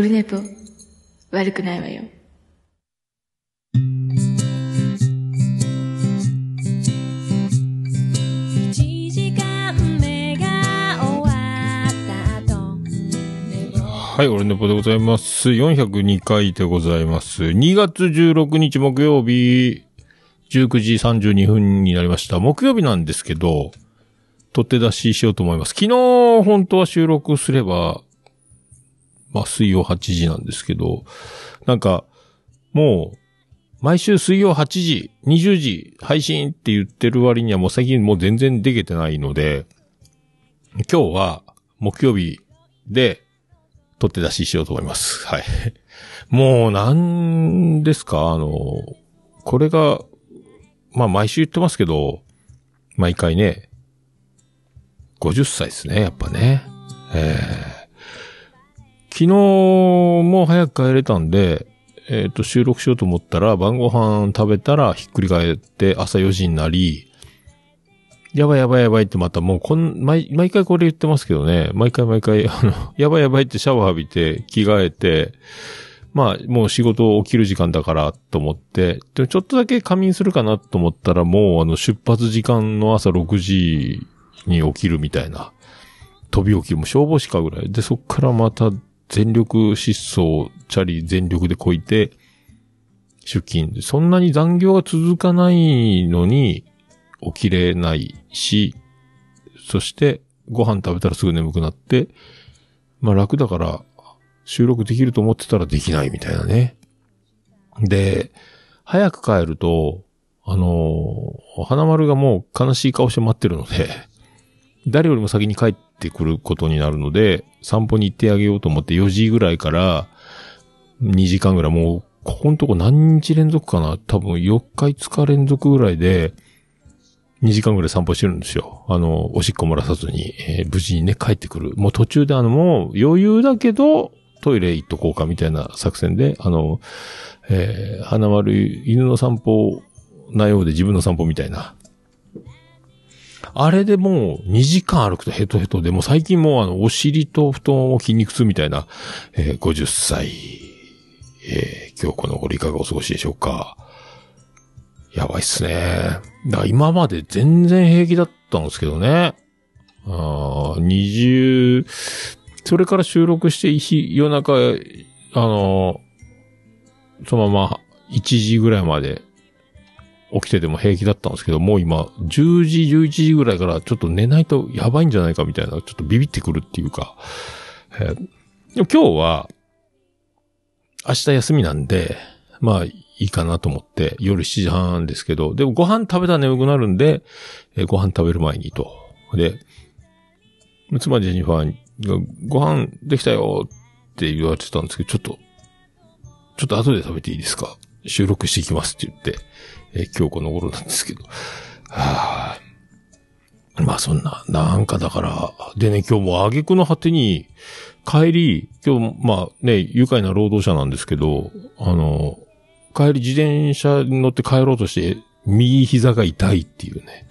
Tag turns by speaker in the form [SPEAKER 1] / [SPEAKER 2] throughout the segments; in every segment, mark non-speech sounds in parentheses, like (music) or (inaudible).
[SPEAKER 1] オルネポ、悪くないわよ。
[SPEAKER 2] 一時間目が終わった後
[SPEAKER 3] はい、俺ネポでございます。402回でございます。2月16日木曜日、19時32分になりました。木曜日なんですけど、取って出ししようと思います。昨日、本当は収録すれば、まあ、水曜8時なんですけど、なんか、もう、毎週水曜8時、20時配信って言ってる割にはもう最近もう全然できてないので、今日は木曜日で取って出ししようと思います。はい。(laughs) もうなんですか？あの、これが、まあ毎週言ってますけど、毎回ね、50歳ですね、やっぱね。えー昨日も早く帰れたんで、えっ、と、収録しようと思ったら、晩ご飯食べたらひっくり返って朝4時になり、やばいやばいやばいってまたもうこん、毎、毎回これ言ってますけどね、毎回毎回、あの、やばいやばいってシャワー浴びて、着替えて、まあ、もう仕事起きる時間だからと思って、でもちょっとだけ仮眠するかなと思ったら、もうあの、出発時間の朝6時に起きるみたいな。飛び起きる、もう消防士かぐらい。で、そっからまた全力疾走、チャリ全力でこいて、出勤。そんなに残業が続かないのに、起きれないし、そして、ご飯食べたらすぐ眠くなって、まあ楽だから、収録できると思ってたらできないみたいなね。で、早く帰ると、あの花丸がもう悲しい顔して待ってるので、誰よりも先に帰ってくることになるので、散歩に行ってあげようと思って4時ぐらいから2時間ぐらい、もう、ここのとこ何日連続かな多分4日5日連続ぐらいで、2時間ぐらい散歩してるんですよ。あの、おしっこ漏らさずに、えー無事にね、帰ってくる。もう途中であの、もう余裕だけど、トイレ行っとこうかみたいな作戦で、あの、えー花丸犬の散歩なようで自分の散歩みたいな。あれでもう2時間歩くとヘトヘトで、もう最近もうあの、お尻と布団を筋肉痛みたいな、えー50歳、えー今日この頃いかがお過ごしでしょうか。やばいっすね。だ今まで全然平気だったんですけどね。あ20、それから収録して日、夜中、あの、そのまま1時ぐらいまで起きてても平気だったんですけど、もう今、10時、11時ぐらいからちょっと寝ないとやばいんじゃないかみたいな、ちょっとビビってくるっていうか、えーでも今日は、明日休みなんで、まあいいかなと思って、夜7時半ですけど、でもご飯食べたら眠くなるんで、えーご飯食べる前にと。で、妻ジェニファーがご飯できたよって言われてたんですけど、ちょっと、ちょっと後で食べていいですか？収録していきますって言って、えー今日この頃なんですけど。はあ、まあそんな、なんかだから、でね、今日も挙句の果てに、帰り、今日、まあね、愉快な労働者なんですけど、あの、帰り自転車に乗って帰ろうとして、右膝が痛いっていうね。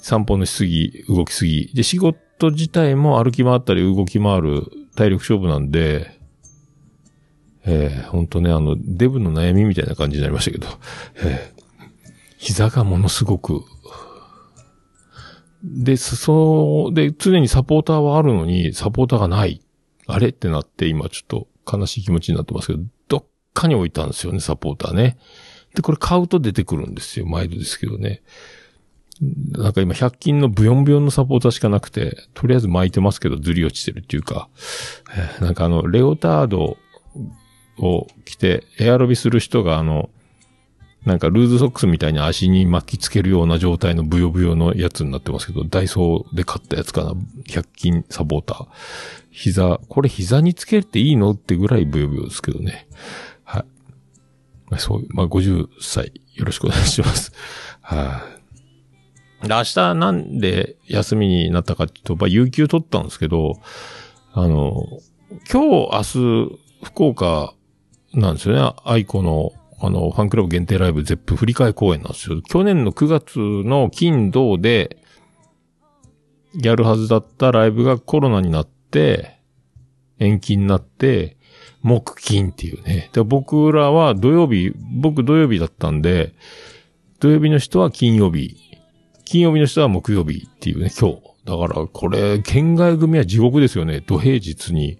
[SPEAKER 3] 散歩のしすぎ、動きすぎ。で、仕事自体も歩き回ったり動き回る体力勝負なんで、えー、本当ね、あの、デブの悩みみたいな感じになりましたけど、えー、膝がものすごく、で、そそう、で、常にサポーターはあるのに、サポーターがない。あれってなって、今ちょっと悲しい気持ちになってますけど、どっかに置いたんですよね、サポーターね。で、これ買うと出てくるんですよ。毎度ですけどね。なんか今、100均のブヨンブヨンのサポーターしかなくて、とりあえず巻いてますけど、ずり落ちてるっていうか、えなんかあの、レオタードを着て、エアロビする人があの、なんかルーズソックスみたいに足に巻きつけるような状態のブヨブヨのやつになってますけど、ダイソーで買ったやつかな。100均サポーター。膝、これ膝につけていいのってぐらいブヨブヨですけどね。はい。まあ、そう、まあ、50歳、よろしくお願いします。はい、で明日なんで休みになったかっていうと、まあ、有給取ったんですけど、あの、今日、明日、福岡なんですよね。愛子の、あの、ファンクラブ限定ライブ、ゼップ振り替え公演なんですよ。去年の9月の金、土で、やるはずだったライブがコロナになって、延期になって、木金っていうね。で僕らは土曜日、僕土曜日だったんで、土曜日の人は金曜日、金曜日の人は木曜日っていうね、今日。だから、これ、県外組は地獄ですよね。土平日に、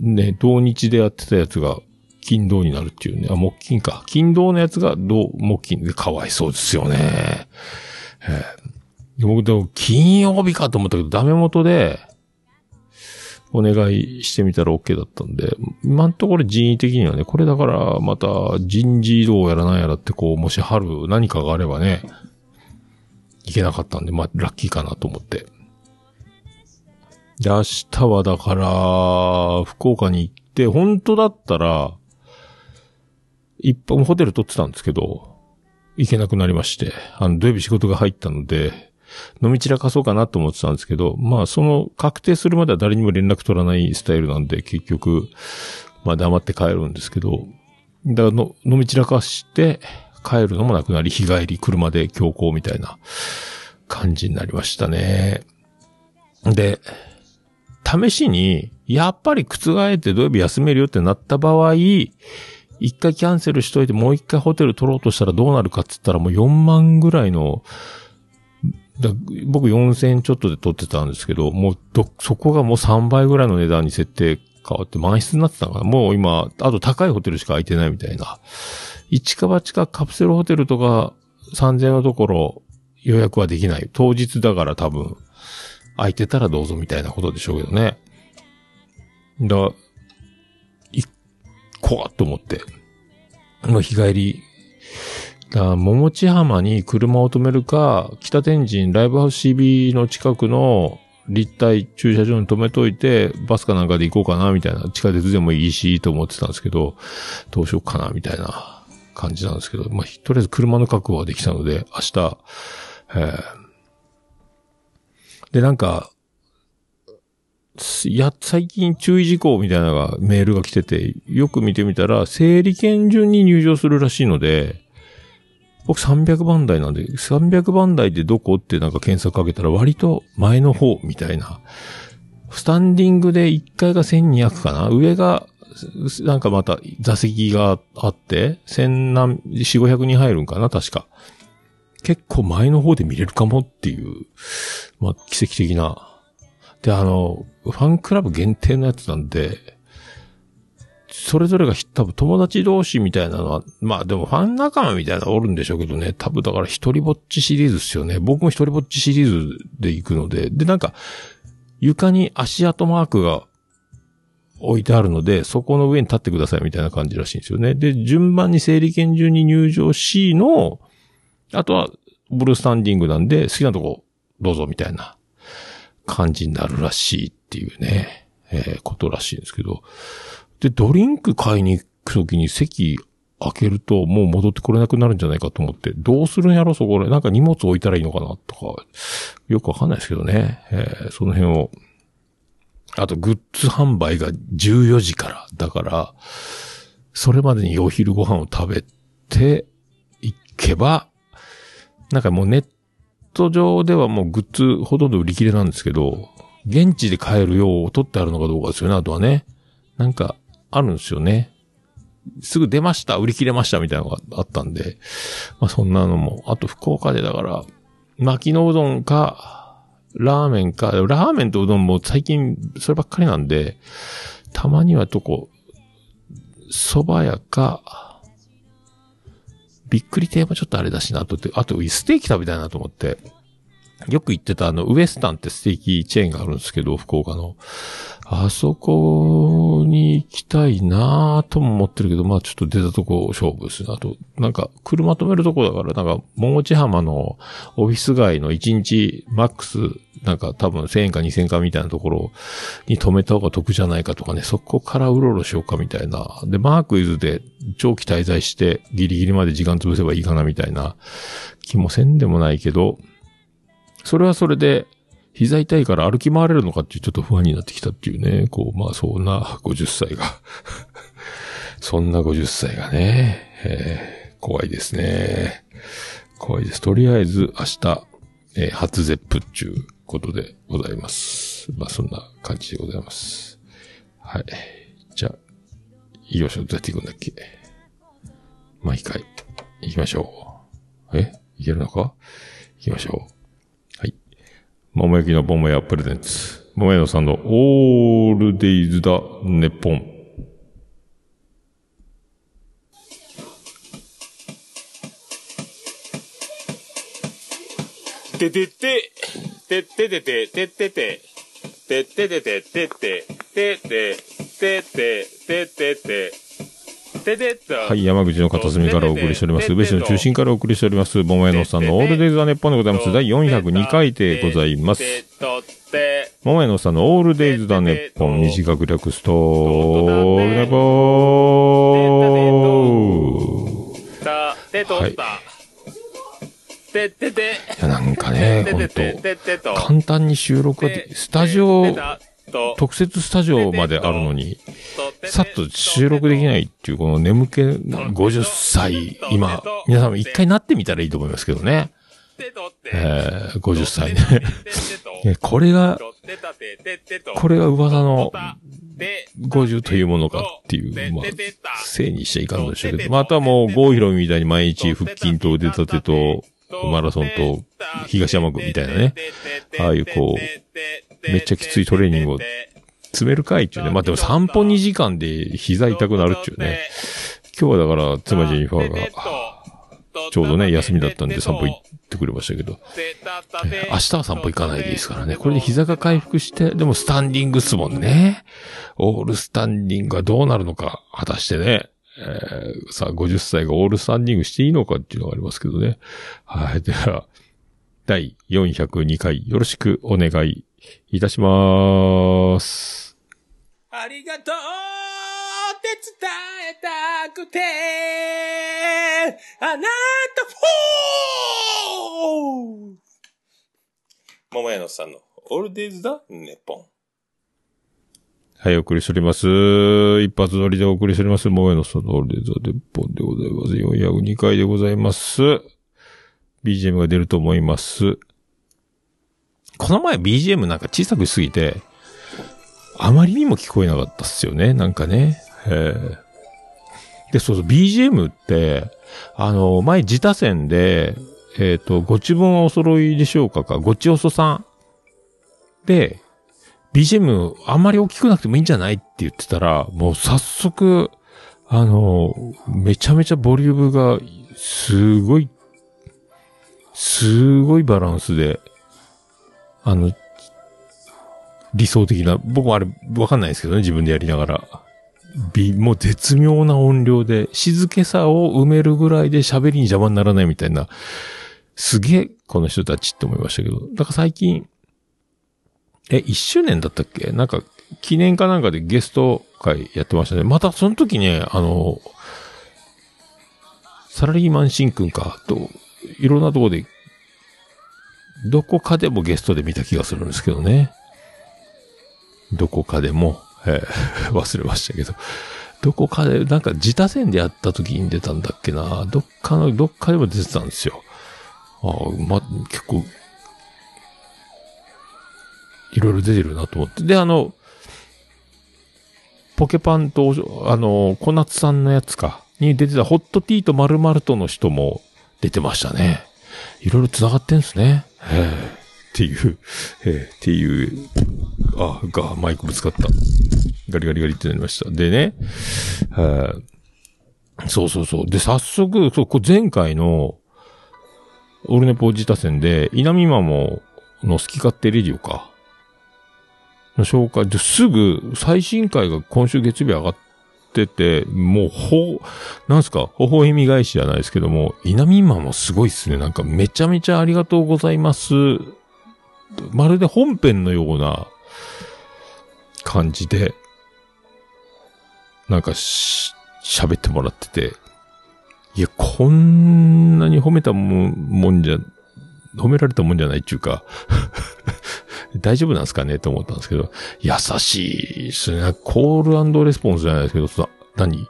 [SPEAKER 3] ね、土日でやってたやつが、金土になるっていうね。あ、木金か。金土のやつが土、木金でかわいそうですよね。えー僕でも金曜日かと思ったけど、ダメ元で、お願いしてみたら OK だったんで、今のところ人為的にはね、これだからまた人事異動やらなんやらってこう、もし春何かがあればね、いけなかったんで、まあ、ラッキーかなと思って。で、明日はだから、福岡に行って、本当だったら、一本ホテル取ってたんですけど、行けなくなりまして、あの、土曜日仕事が入ったので、飲み散らかそうかなと思ってたんですけど、まあ、その、確定するまでは誰にも連絡取らないスタイルなんで、結局、まあ、黙って帰るんですけど、だの、飲み散らかして、帰るのもなくなり、日帰り車で強行みたいな感じになりましたね。で、試しに、やっぱり覆って土曜日休めるよってなった場合、一回キャンセルしといてもう一回ホテル取ろうとしたらどうなるかって言ったらもう4万ぐらいの、だ僕4000ちょっとで取ってたんですけど、もうど、そこがもう3倍ぐらいの値段に設定変わって満室になってたかな。もう今、あと高いホテルしか空いてないみたいな。一か八かカプセルホテルとか3000のところ予約はできない。当日だから多分、空いてたらどうぞみたいなことでしょうけどね。だ、こうと思って。もう日帰り。だ桃地浜に車を止めるか、北天神ライブハウス CB の近くの立体駐車場に止めといて、バスかなんかで行こうかな、みたいな。地下鉄でもいいし、と思ってたんですけど、どうしようかな、みたいな感じなんですけど、まあ、とりあえず車の確保はできたので、明日、えーで、なんか、や、最近注意事項みたいなのがメールが来てて、よく見てみたら、整理券順に入場するらしいので、僕300番台なんで、300番台ってどこってなんか検索かけたら割と前の方みたいな。スタンディングで1階が1200かな？上が、なんかまた座席があって、1000何、4、500人入るんかな？確か。結構前の方で見れるかもっていう、まあ、奇跡的な。で、あの、ファンクラブ限定のやつなんで、それぞれが多分友達同士みたいなのは、まあでもファン仲間みたいなのおるんでしょうけどね、多分だから一人ぼっちシリーズですよね。僕も一人ぼっちシリーズで行くので、でなんか、床に足跡マークが置いてあるので、そこの上に立ってくださいみたいな感じらしいんですよね。で、順番に整理券順に入場しの、あとは、ブルースタンディングなんで、好きなとこどうぞみたいな感じになるらしいっていうね、えーことらしいんですけど。で、ドリンク買いに行くときに席開けるともう戻ってこれなくなるんじゃないかと思って、どうするんやろそこで。なんか荷物置いたらいいのかなとか、よくわかんないですけどね。えーその辺を。あと、グッズ販売が14時から。だから、それまでにお昼ご飯を食べて行けば、なんかもうネット上ではもうグッズほとんど売り切れなんですけど、現地で買えるよう取ってあるのかどうかですよね、あとはね。なんか、あるんですよね。すぐ出ました、売り切れましたみたいなのがあったんで、まあそんなのも、あと福岡でだから、巻きのうどんか、ラーメンか、ラーメンとうどんも最近そればっかりなんで、たまにはとこ、蕎麦屋か、びっくり亭もちょっとあれだしなとって、あとステーキ食べたいなと思って、よく行ってたあの、ウエスタンってステーキチェーンがあるんですけど、福岡の。あそこに行きたいなぁとも思ってるけど、まあちょっと出たとこ勝負ですね。あと、なんか、車止めるとこだから、なんか、桃地浜のオフィス街の1日マックス、なんか多分1000円か2000円かみたいなところに止めた方が得じゃないかとかね、そこからうろうろしようかみたいな。で、マークイズで長期滞在してギリギリまで時間潰せばいいかなみたいな気もせんでもないけど、それはそれで、膝痛いから歩き回れるのかっていうちょっと不安になってきたっていうね。こう、まあそんな50歳が。そんな50歳 (laughs) がね、えー怖いですね。怖いです。とりあえず明日、えー初ゼップっていうことでございます。まあそんな感じでございます。はい。じゃあ、行きましょ。どうやって行くんだっけ？毎回、行きましょう。え？行けるのか？行きましょう。桃焼きの桃屋プレゼンツ。桃屋のさんのオールデイズだ、ネッポン。
[SPEAKER 4] ててて、てててて、ててて、てててて、てて、てて、てて、ててて、ててと。
[SPEAKER 3] はい、山口の片隅からお送りしております。宇部市の中心からお送りしております。桃屋のさんのオールデイズ・ザ・ネッポンでございます。第402回でございます。桃屋のさんのオールデイズ・ザ・ネッポン、短く略すと、オールネポー。
[SPEAKER 4] た、てと。った。ててて、
[SPEAKER 3] いや、なんかね、ほんと。簡単に収録ができ、スタジオ、
[SPEAKER 4] と、
[SPEAKER 3] 特設スタジオまであるのに、さっと収録できないっていう、この眠気、50歳、今、皆さんも一回なってみたらいいと思いますけどね。えー、50歳ね。ね (laughs) これが、これが噂の50というものかっていう、まあ、せいにしちゃいかんのでしょうけど、またもう、郷ひろみみたいに毎日腹筋と腕立てと、マラソンと、東山区みたいなね、ああいうこう、めっちゃきついトレーニングを詰めるかいっていうね。まあでも散歩2時間で膝痛くなるっていうね。今日はだから、妻ジェニファーが、ちょうどね、休みだったんで散歩行ってくれましたけど、明日は散歩行かないでいいですからね。これで膝が回復して、でもスタンディングっすもんね。オールスタンディングはどうなるのか、果たしてね。えーさあ、50歳がオールスタンディングしていいのかっていうのがありますけどね。はい。では、第402回よろしくお願いいたします。
[SPEAKER 4] ありがとうって伝えたくて、あなたフォー桃屋のさんのオールデイズだ、ネポン。
[SPEAKER 3] はい、お送りしております。一発撮りでお送りしております。萌えのそのオールデイザーデッポンでございます。402回でございます。BGM が出ると思います。この前 BGM なんか小さくしすぎて、あまりにも聞こえなかったっすよね。なんかね。で、そうそう、BGM って、あの、前自他戦で、えっ、と、ご自分はお揃いでしょうかか、ごちおそさん。で、BGM あんまり大きくなくてもいいんじゃないって言ってたら、もう早速、あの、めちゃめちゃボリュームが、すごい、すごいバランスで、あの、理想的な、僕もあれわかんないですけどね、自分でやりながら。び、もう絶妙な音量で、静けさを埋めるぐらいで喋りに邪魔にならないみたいな、すげえ、この人たちって思いましたけど。だから最近、え、一周年だったっけ？なんか、記念かなんかでゲスト会やってましたね。またその時ね、あの、サラリーマンシンくんか、と、いろんなとこで、どこかでもゲストで見た気がするんですけどね。どこかでも、えー (laughs) 忘れましたけど。どこかで、なんか自他戦でやった時に出たんだっけな。どっかの、どっかでも出てたんですよ。ああ、ま、結構、いろいろ出てるなと思って。で、あの、ポケパンと、あの、小夏さんのやつか、に出てたホットティーと〇〇との人も出てましたね。いろいろ繋がってんすね。へえ。っていう、ええっていう、あ、が、マイクぶつかった。ガリガリガリってなりました。でね、えーそうそうそう。で、早速、そう、こ前回の、オルネポ自他戦で、稲見マモの好き勝手レディオか。の紹介で、すぐ、最新回が今週月曜日上がってて、もう、ほ、なんすか、微笑み返しじゃないですけども、稲見マモすごいっすね。なんかめちゃめちゃありがとうございます。まるで本編のような感じで、なんかし、喋ってもらってて、いや、こんなに褒めたもんもんじゃ、褒められたもんじゃないっていうか、大丈夫なんですかねと思ったんですけど、優しいですね。コールレスポンスじゃないですけど、さ何？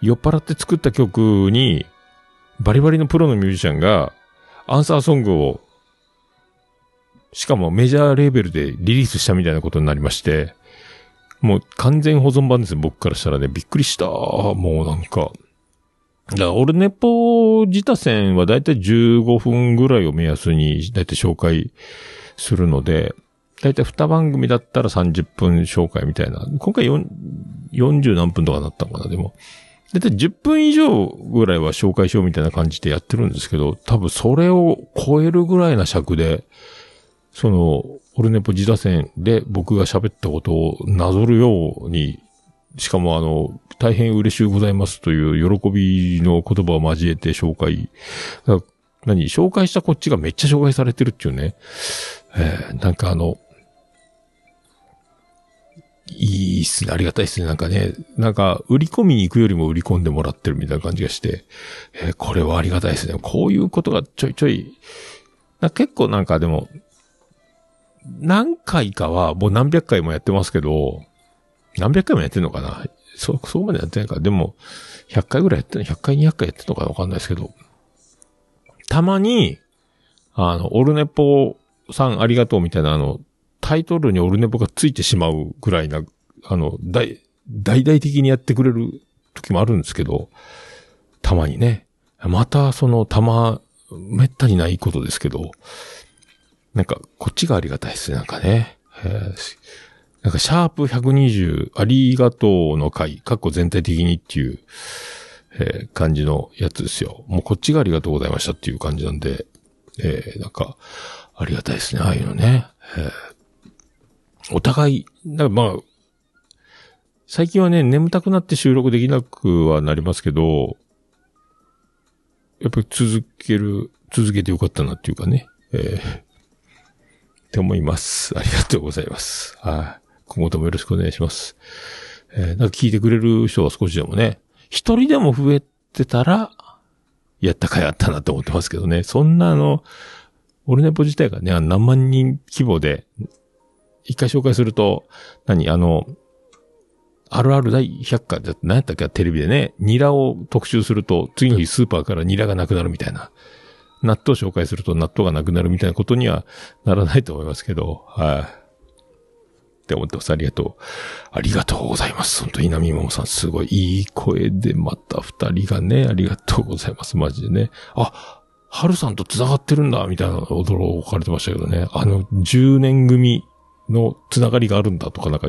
[SPEAKER 3] 酔っ払って作った曲に、バリバリのプロのミュージシャンが、アンサーソングを、しかもメジャーレーベルでリリースしたみたいなことになりまして、もう完全保存版です、僕からしたらね。びっくりした。もうなんか。だから、俺ネポ自他戦はだいたい15分ぐらいを目安にだいたい紹介するので、だいたい2番組だったら30分紹介みたいな。今回4 40何分とかなったのかな、でも。だいたい10分以上ぐらいは紹介しようみたいな感じでやってるんですけど、多分それを超えるぐらいな尺で、その、オルネポ自打線で僕が喋ったことをなぞるように、しかもあの、大変嬉しゅうございますという喜びの言葉を交えて紹介。何紹介したこっちがめっちゃ紹介されてるっていうね。えー、なんかあの、いいっすね。ありがたいっすね。なんかね、なんか、売り込みに行くよりも売り込んでもらってるみたいな感じがして、えーこれはありがたいですね。こういうことがちょいちょい、な結構なんかでも、何回かはもう何百回もやってますけど、何百回もやってんのかな？そ、そこまでやってないから、でも、100回ぐらいやってんの ?100 回200回やってんのかわかんないですけど、たまに、あの、オルネポさんありがとうみたいなあの、タイトルにオルネポがついてしまうぐらいな、あの、大、大々的にやってくれる時もあるんですけど、たまにね。また、その、たま、めったにないことですけど、なんか、こっちがありがたいですね、なんかね。えーなんか、シャープ120、ありがとうの回、かっこ全体的にっていう、えー感じのやつですよ。もうこっちがありがとうございましたっていう感じなんで、えーなんか、ありがたいですね、ああいうのね。えーお互い、なんかまあ、最近はね、眠たくなって収録できなくはなりますけど、やっぱり続ける、続けてよかったなっていうかね、えーって思います。ありがとうございます。はい。今後ともよろしくお願いします。えーなんか聞いてくれる人は少しでもね、一人でも増えてたら、やったかいあったなと思ってますけどね。そんなあの、オルネポ自体がね、何万人規模で、一回紹介すると、何あの、あるある第100回だって何やったっけテレビでね、ニラを特集すると、次の日スーパーからニラがなくなるみたいな。納豆紹介すると納豆がなくなるみたいなことにはならないと思いますけど、はい。って思ってます。ありがとう。ありがとうございます。本当稲見桃さん、すごいいい声で、また二人がね、ありがとうございます。マジでね。あ、春さんと繋がってるんだ、みたいな驚かれてましたけどね。あの、10年組の繋がりがあるんだとか、なんか、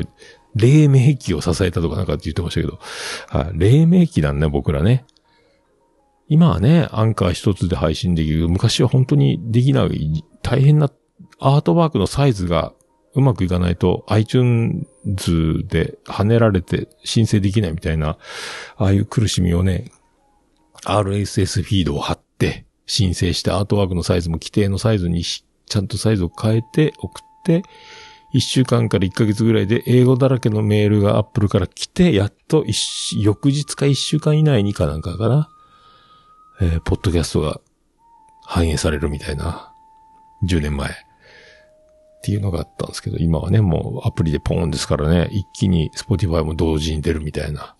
[SPEAKER 3] 黎明期を支えたとかなんかって言ってましたけど。はい。黎明期なんね、僕らね。今はね、アンカー一つで配信できる。昔は本当にできない、大変なアートワークのサイズがうまくいかないと iTunes で跳ねられて申請できないみたいな、ああいう苦しみをね、RSS フィードを貼って申請してアートワークのサイズも規定のサイズにちゃんとサイズを変えて送って、1週間から1ヶ月ぐらいで英語だらけのメールが Apple から来て、やっと翌日か1週間以内にかなんかかな。えーポッドキャストが反映されるみたいな。10年前。っていうのがあったんですけど、今はね、もうアプリでポーンですからね、一気に Spotify も同時に出るみたいな。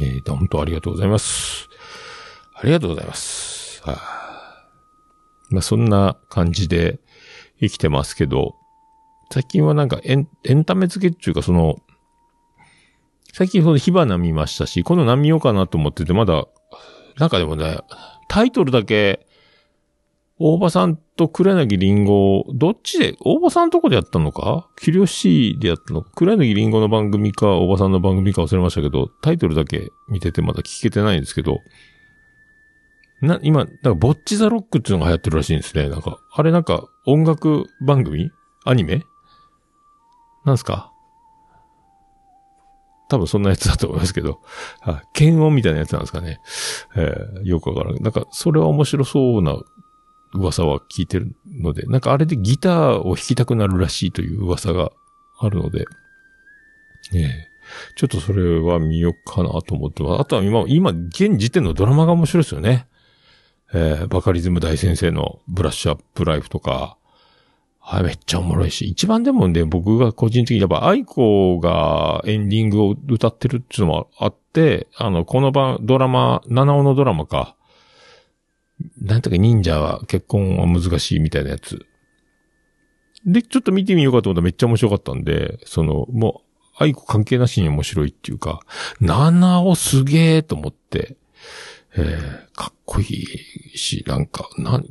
[SPEAKER 3] えーと、本当ありがとうございます。ありがとうございます。はあまあ、そんな感じで生きてますけど、最近はなんかエンエンタメ付けっていうかその、最近その火花見ましたし、今度何見ようかなと思ってて、まだ、なんかでもね、タイトルだけ、大場さんと黒柳りんご、どっちで、大場さんとこでやったのか？キリオシーでやったのか？黒柳りんごの番組か、大場さんの番組か忘れましたけど、タイトルだけ見ててまだ聞けてないんですけど、な、今、なんか、ボッチザロックっていうのが流行ってるらしいんですね。なんか、あれなんか、音楽番組？アニメ？なんすか？多分そんなやつだと思いますけど、は検温みたいなやつなんですかね。えーよくわからない。なんか、それは面白そうな噂は聞いてるので、なんかあれでギターを弾きたくなるらしいという噂があるので、ええ。ちょっとそれは見ようかなと思ってます。あとは今、今、現時点のドラマが面白いですよね。えーバカリズム大先生のブラッシュアップライフとか、はい、めっちゃおもろいし、一番でもね、僕が個人的にやっぱ愛子がエンディングを歌ってるっていうのもあって、あの、この番、ドラマ、七尾のドラマか、なんとか忍者は結婚は難しいみたいなやつ。で、ちょっと見てみようかと思ったらめっちゃ面白かったんで、その、もう、愛子関係なしに面白いっていうか、七尾すげえと思って、えー、かっこいいし、なんか、なん、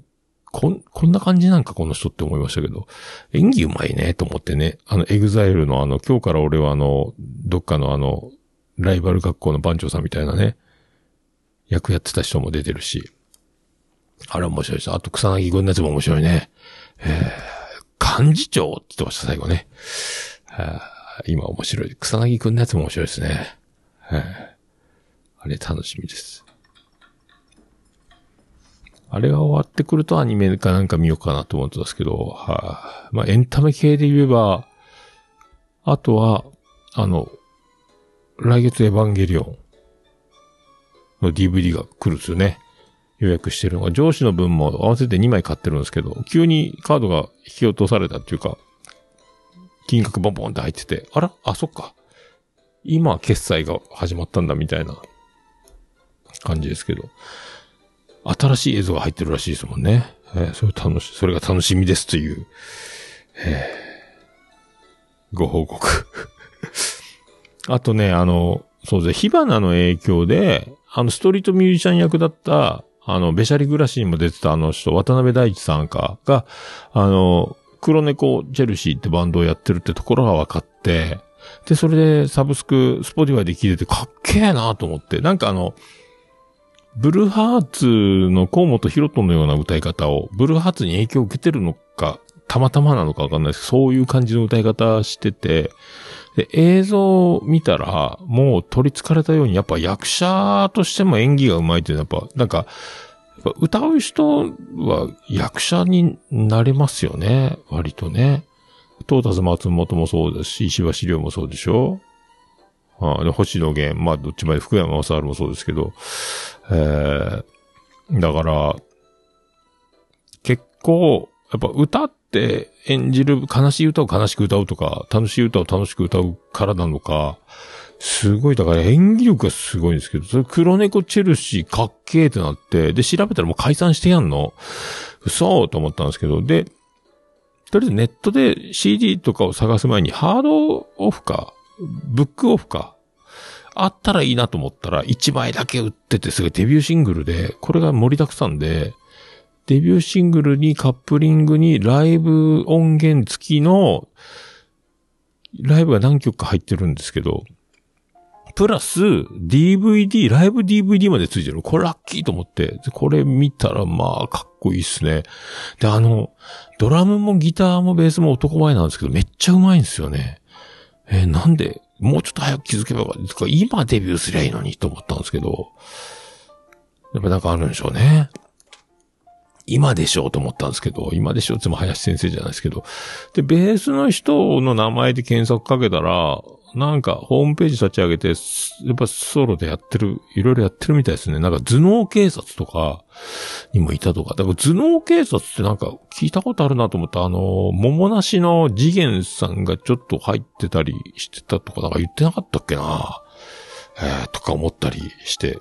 [SPEAKER 3] こん、こんな感じなんかこの人って思いましたけど、演技うまいねと思ってね、あの、 EXILE のあの、今日から俺はあの、どっかのあの、ライバル学校の番長さんみたいなね、役やってた人も出てるし、あれ面白いです。あと草彅くんのやつも面白いね。えー、幹事長って言ってました、最後ね。今面白い。草薙くんのやつも面白いですね。えーあれ楽しみです。あれが終わってくるとアニメかなんか見ようかなと思ってたんですけど、はい、まあエンタメ系で言えば、あとは、あの、来月エヴァンゲリオンの DVD が来るんですよね。予約してるのが、上司の分も合わせて2枚買ってるんですけど、急にカードが引き落とされたっていうか、金額ボンボンって入ってて、あらあ、そっか。今、決済が始まったんだみたいな感じですけど、新しい映像が入ってるらしいですもんね。えーそれ楽し、それが楽しみですという、えーご報告。(laughs) あとね、あの、そうですね、火花の影響で、あの、ストリートミュージシャン役だった、あの、べしゃり暮らしにも出てたあの人、渡辺大地さんかが、あの、黒猫チェルシーってバンドをやってるってところが分かって、で、それでサブスク、 Spotify で聴いててかっけえなと思って、なんかあの、ブルーハーツの甲本ヒロトのような歌い方を、ブルーハーツに影響を受けてるのか、たまたまなのかわかんないですけど、そういう感じの歌い方してて、で、映像を見たら、もう取り憑かれたように、やっぱ役者としても演技が上手いっていうのは、やっぱ、なんか、歌う人は役者になれますよね。割とね。トータス松本もそうですし、石橋亮もそうでしょああで星野源、まあどっちまで福山雅治もそうですけど、えー、だから、結構、やっぱ歌って演じる悲しい歌を悲しく歌うとか、楽しい歌を楽しく歌うからなのか、すごい、だから演技力がすごいんですけど、それ黒猫チェルシーかっけーってなって、で、調べたらもう解散してやんの。嘘と思ったんですけど、で、とりあえずネットで CD とかを探す前にハードオフか、ブックオフか、あったらいいなと思ったら1枚だけ売っててすごいデビューシングルで、これが盛りだくさんで、デビューシングルにカップリングにライブ音源付きの、ライブが何曲か入ってるんですけど、プラス DVD、ライブ DVD まで付いてる。これラッキーと思って。でこれ見たらまあかっこいいっすね。で、あの、ドラムもギターもベースも男前なんですけど、めっちゃうまいんですよね。えーなんで、もうちょっと早く気づけばよかった。つか今デビューすりゃいいのにと思ったんですけど、やっぱなんかあるんでしょうね。今でしょうと思ったんですけど、今でしょうっても林先生じゃないですけど。で、ベースの人の名前で検索かけたら、なんかホームページ立ち上げて、やっぱソロでやってる、いろいろやってるみたいですね。なんか頭脳警察とかにもいたとか。だから頭脳警察ってなんか聞いたことあるなと思った。あの、桃なしの次元さんがちょっと入ってたりしてたとか、なんか言ってなかったっけなえー、とか思ったりして。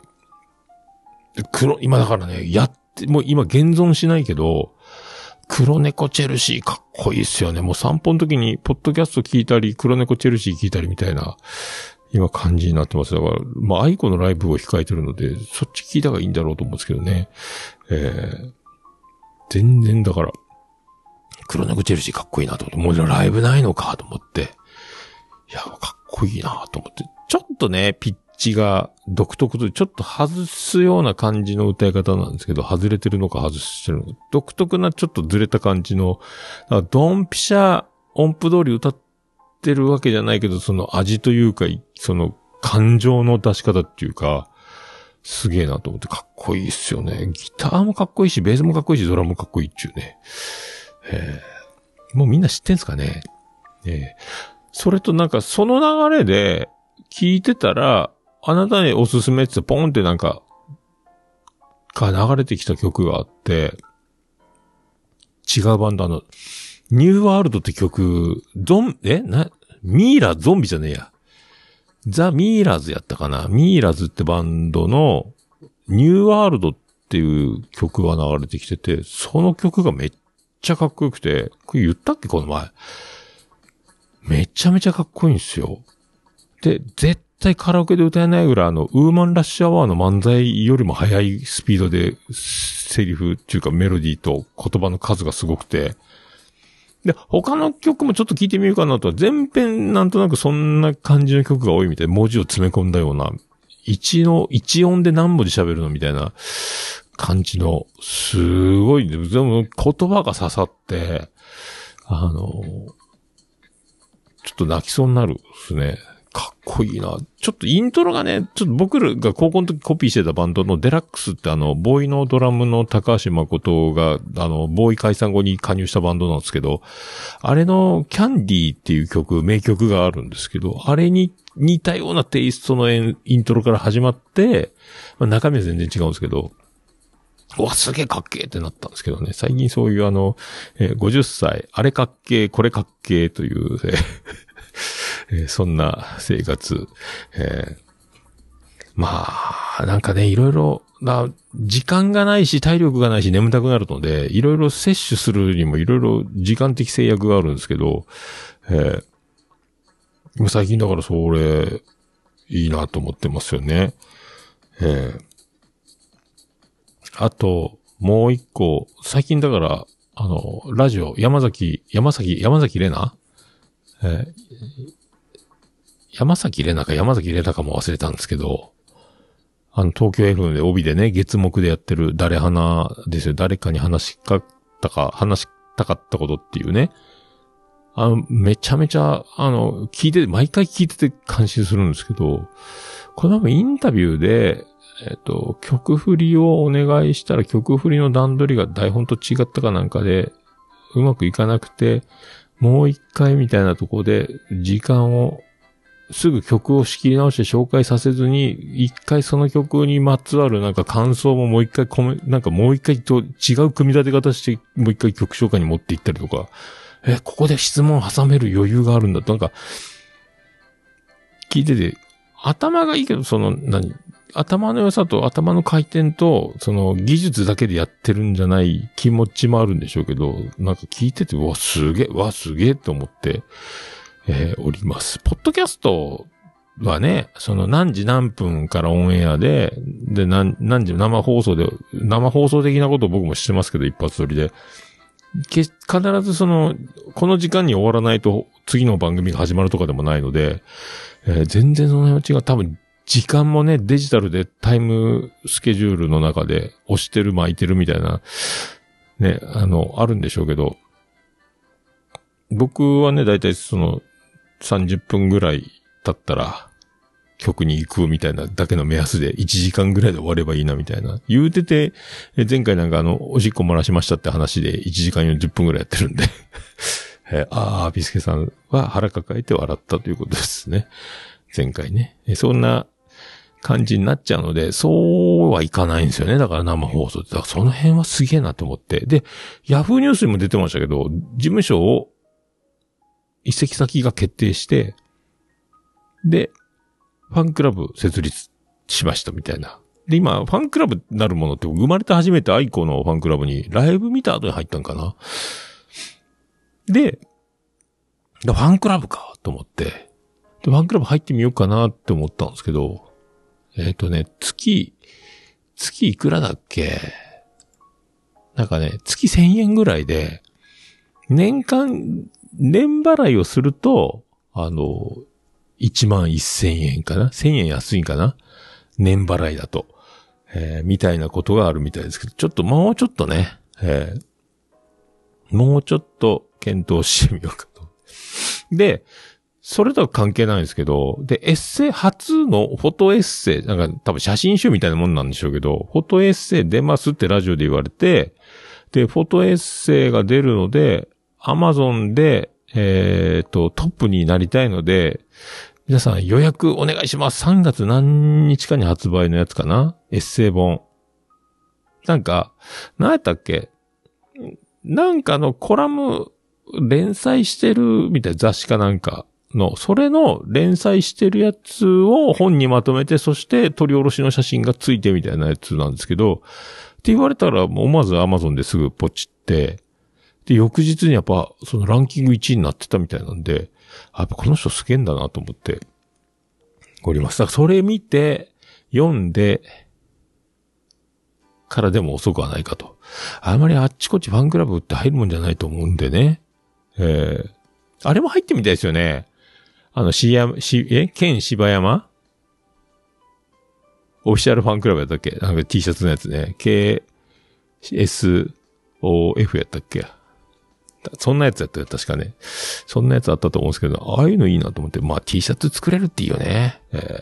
[SPEAKER 3] で黒、今だからね、やっ、もう今現存しないけど、黒猫チェルシーかっこいいっすよね。もう散歩の時に、ポッドキャスト聞いたり、黒猫チェルシー聞いたりみたいな、今感じになってます。だから、まあ、愛子のライブを控えてるので、そっち聞いた方がいいんだろうと思うんですけどね。えー、全然だから、黒猫チェルシーかっこいいなと思って、もうライブないのかと思って、いや、かっこいいなと思って、ちょっとね、ピッチが独特で、ちょっと外すような感じの歌い方なんですけど、外れてるのか外してるのか、独特なちょっとずれた感じの、ドンピシャ音符通り歌ってるわけじゃないけど、その味というか、その感情の出し方っていうか、すげえなと思ってかっこいいっすよね。ギターもかっこいいし、ベースもかっこいいし、ドラムもかっこいいっちゅうね。えーもうみんな知ってんすかね？えーそれとなんかその流れで聞いてたら、あなたにおすすめってポンってなんか、が流れてきた曲があって、違うバンドあの、ニューワールドって曲、ゾン、え？な、ミイラゾンビじゃねえや。ザ・ミイラーズやったかな？ミイラーズってバンドの、ニューワールドっていう曲が流れてきてて、その曲がめっちゃかっこよくて、これ言ったっけ？この前。めちゃめちゃかっこいいんですよ。で、絶対カラオケで歌えないぐらい、あの、ウーマンラッシュアワーの漫才よりも速いスピードで、セリフっていうかメロディーと言葉の数がすごくて、で、他の曲もちょっと聞いてみようかなとは、全編なんとなくそんな感じの曲が多いみたいで、文字を詰め込んだような、一の、一音で何文字喋るのみたいな感じの、すごい、でも言葉が刺さって、あの、ちょっと泣きそうになるですね。かっこいいな。ちょっとイントロがね、ちょっと僕らが高校の時コピーしてたバンドのデラックスってあの、ボーイのドラムの高橋誠が、あの、ボーイ解散後に加入したバンドなんですけど、あれのキャンディーっていう曲、名曲があるんですけど、あれに似たようなテイストのイントロから始まって、まあ、中身は全然違うんですけど、うわ、すげえかっけーってなったんですけどね。最近そういうあの、えー50歳、あれかっけー、これかっけーという、えーえーそんな生活。えーまあ、なんかね、いろいろ、な、時間がないし、体力がないし、眠たくなるので、いろいろ摂取するにもいろいろ時間的制約があるんですけど、えー最近だからそれ、いいなと思ってますよね。えーあと、もう一個、最近だから、あの、ラジオ、山崎、山崎、山崎玲奈？えー山崎玲奈か山崎玲奈かも忘れたんですけど、あの、東京 FM で帯でね、月目でやってる誰花ですよ。誰かに話しかったか、話したかったことっていうね。あの、めちゃめちゃ、あの、聞いて、毎回聞いてて感心するんですけど、これ多分インタビューで、えっ、と、曲振りをお願いしたら曲振りの段取りが台本と違ったかなんかで、うまくいかなくて、もう一回みたいなところで、時間を、すぐ曲を仕切り直して紹介させずに、一回その曲にまつわるなんか感想ももう一回コメ、なんかもう一回と違う組み立て方して、もう一回曲紹介に持っていったりとか、え、ここで質問挟める余裕があるんだ。と、なんか、聞いてて、頭がいいけど、その、何？頭の良さと頭の回転と、その技術だけでやってるんじゃない気持ちもあるんでしょうけど、なんか聞いてて、わ、すげえ、わ、すげえって思って、えーおります。ポッドキャストはね、その何時何分からオンエアで、で、何、何時生放送で、生放送的なことを僕も知ってますけど、一発撮りで。け必ずその、この時間に終わらないと次の番組が始まるとかでもないので、えー全然その辺は違う。多分、時間もね、デジタルでタイムスケジュールの中で押してる巻いてるみたいな、ね、あの、あるんでしょうけど、僕はね、だいたいその、30分ぐらい経ったら、曲に行くみたいなだけの目安で1時間ぐらいで終わればいいなみたいな。言うてて、前回なんかあの、おしっこ漏らしましたって話で1時間40分ぐらいやってるんで。(laughs) えーああ、ビスケさんは腹抱えて笑ったということですね。前回ね。そんな感じになっちゃうので、そうはいかないんですよね。だから生放送って。だからその辺はすげえなと思って。で、ヤフーニュースにも出てましたけど、事務所を一席先が決定して、で、ファンクラブ設立しましたみたいな。で、今、ファンクラブなるものって生まれて初めて aiko のファンクラブにライブ見た後に入ったんかな。で、ファンクラブかと思って、で、ファンクラブ入ってみようかなって思ったんですけど、えっ、とね、月、月いくらだっけ？なんかね、月1000円ぐらいで、年間、年払いをすると、あの、1万1000円かな ?1000 円安いかな？年払いだと。えーみたいなことがあるみたいですけど、ちょっともうちょっとね、えーもうちょっと検討してみようかと。で、それとは関係ないんですけど、で、エッセイ、初のフォトエッセイ、なんか多分写真集みたいなもんなんでしょうけど、フォトエッセイ出ますってラジオで言われて、で、フォトエッセイが出るので、アマゾンで、えっ、と、トップになりたいので、皆さん予約お願いします。3月何日かに発売のやつかな？エッセイ本。なんか、何やったっけ？なんかのコラム連載してるみたいな雑誌かなんかの、それの連載してるやつを本にまとめて、そして取り下ろしの写真がついてみたいなやつなんですけど、って言われたら、思わず Amazon ですぐポチって、で、翌日にやっぱ、そのランキング1位になってたみたいなんで、あやっぱこの人すげえんだなと思って。おります。だからそれ見て、読んで、からでも遅くはないかと。あまりあっちこっちファンクラブって入るもんじゃないと思うんでね。えー、あれも入ってみたいですよね。あの、しや、し、え？県芝山オフィシャルファンクラブやったっけ？なんか T シャツのやつね。KSOF やったっけ？そんなやつやったよ、確かね。そんなやつあったと思うんですけど、ああいうのいいなと思って、まあ T シャツ作れるっていいよね。えー、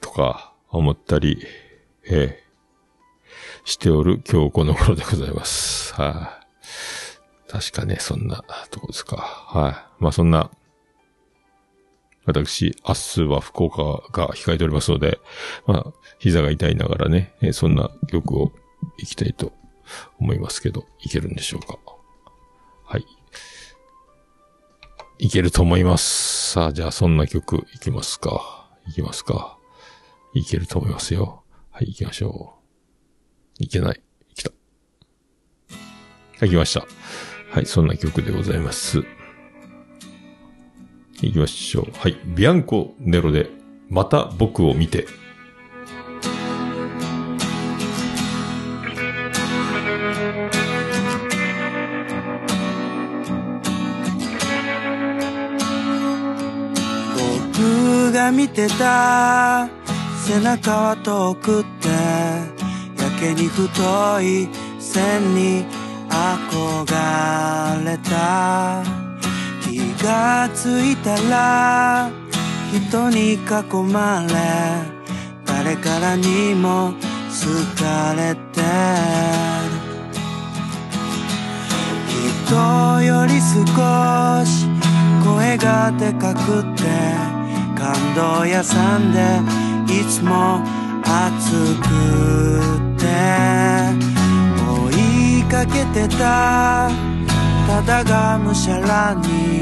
[SPEAKER 3] とか、思ったり、えー、しておる今日この頃でございます。はい、確かね、そんなとこですか。はい、まあそんな、私、明日は福岡が控えておりますので、まあ、膝が痛いながらね、えそんな曲を行きたいと思いますけど、いけるんでしょうか。はい。いけると思います。さあ、じゃあそんな曲いきますか。いきますか。いけると思いますよ。はい、行きましょう。いけない。来た。はい、来ました。はい、そんな曲でございます。行きましょう。はい。ビアンコネロで、また僕を見て。
[SPEAKER 5] 見てた。背中は遠くってやけに太い線に憧れた。気がついたら人に囲まれ誰からにも好かれて。人より少し声がでかくて感動屋さんでいつも熱くて追いかけてたただがむしゃらに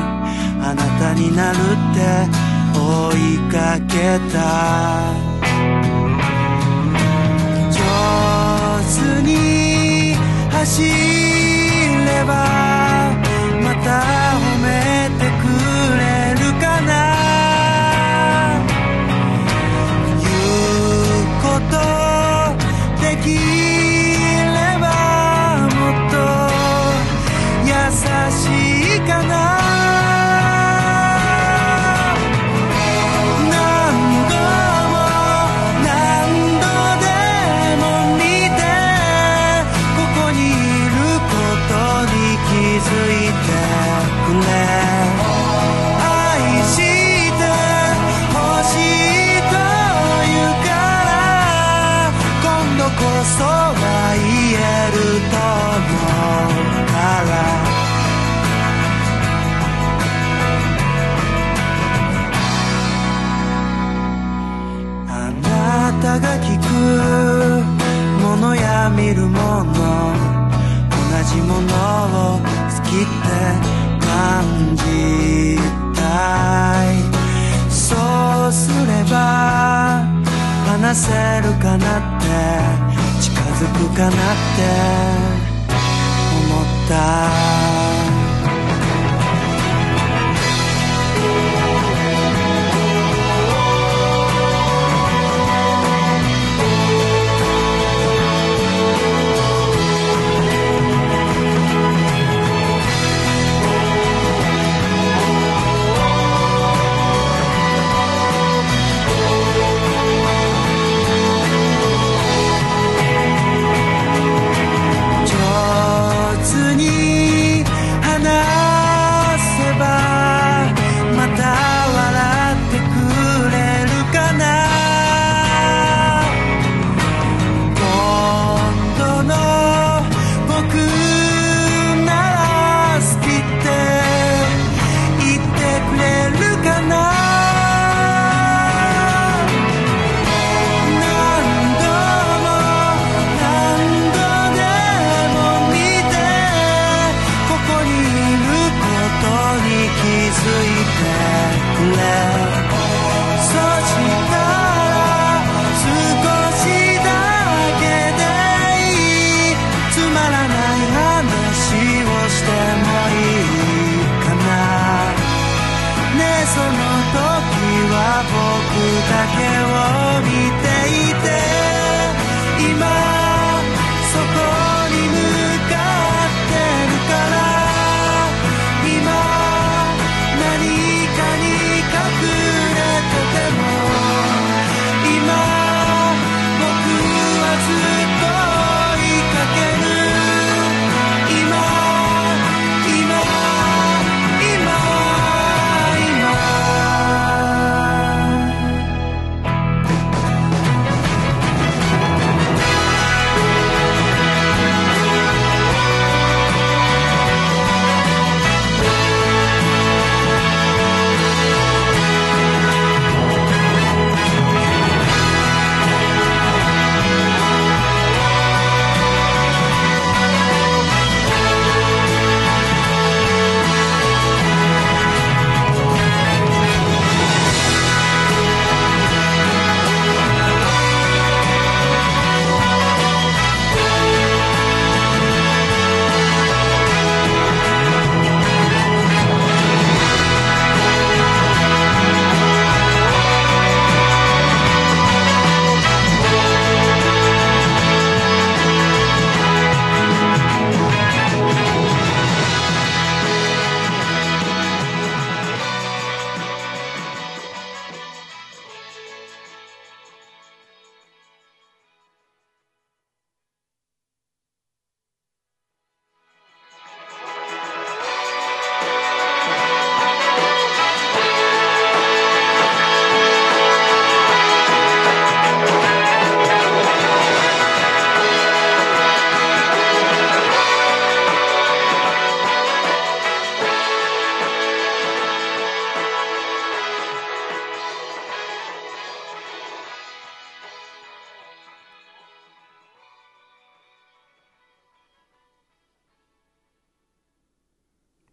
[SPEAKER 5] あなたになるって追いかけた。上手に走ればまた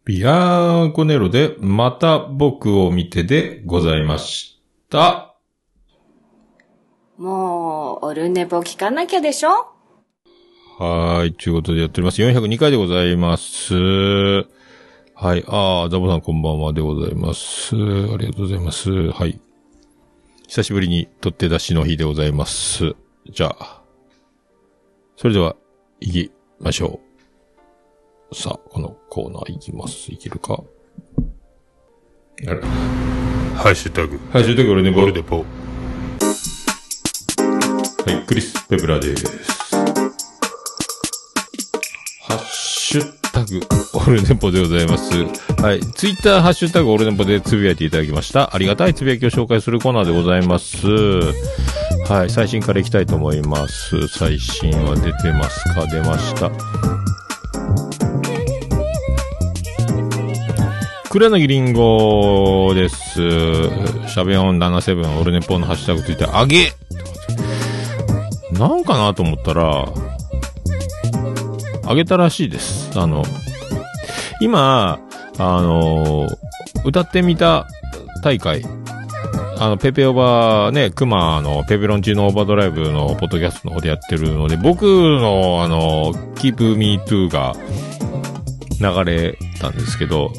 [SPEAKER 3] ビアーコネロで、また僕を見てでございました。
[SPEAKER 1] もう、オルネポ聞かなきゃでしょ？
[SPEAKER 3] はーい、ということでやっております。402回でございます。はい、あー、ザボさんこんばんはでございます。ありがとうございます。はい。久しぶりに取って出しの日でございます。じゃあ、それでは、行きましょう。さあ、このコーナー行きます。いけるか？あれ
[SPEAKER 4] ハッシュタグ。
[SPEAKER 3] ハッシュタグ俺ね、ボル
[SPEAKER 4] デポ。
[SPEAKER 3] はい、クリス・ペプラです。ハッシュタグ、オルネポでございます。はい、ツイッターハッシュタグオルネポでつぶやいていただきました。ありがたいつぶやきを紹介するコーナーでございます。はい、最新からいきたいと思います。最新は出てますか？出ました。黒柳りんごです。シャベオン77オルネポのハッシュタグついて、あげなんかなと思ったら、あげたらしいです。あの、今、あの、歌ってみた大会、あの、ペペオバーね、クマのペペロンチーノオーバードライブのポッドキャストの方でやってるので、僕のあの、Keep Me Too が流れたんですけど、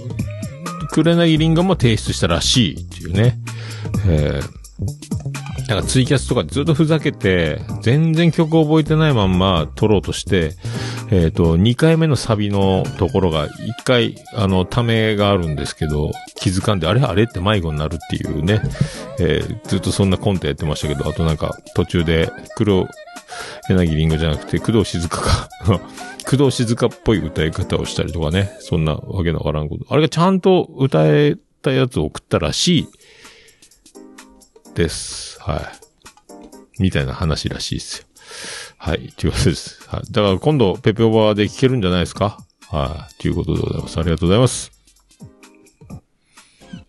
[SPEAKER 3] 黒柳りんごも提出したらしいっていうね。えー。なんかツイキャスとかずっとふざけて、全然曲覚えてないまんま撮ろうとして、えっ、と、2回目のサビのところが、1回、あの、ためがあるんですけど、気づかんで、あれ？あれ？って迷子になるっていうね、えーずっとそんなコントやってましたけど、あとなんか、途中で、黒柳りんごじゃなくて、工藤静香か、(laughs) 工藤静香っぽい歌い方をしたりとかね、そんなわけのわからんこと。あれがちゃんと歌えたやつを送ったらしい、です。はい。みたいな話らしいですよ。はい。ということです。はい。だから今度、ペペオバーで聞けるんじゃないですか？はい。ということでございます。ありがとうございます。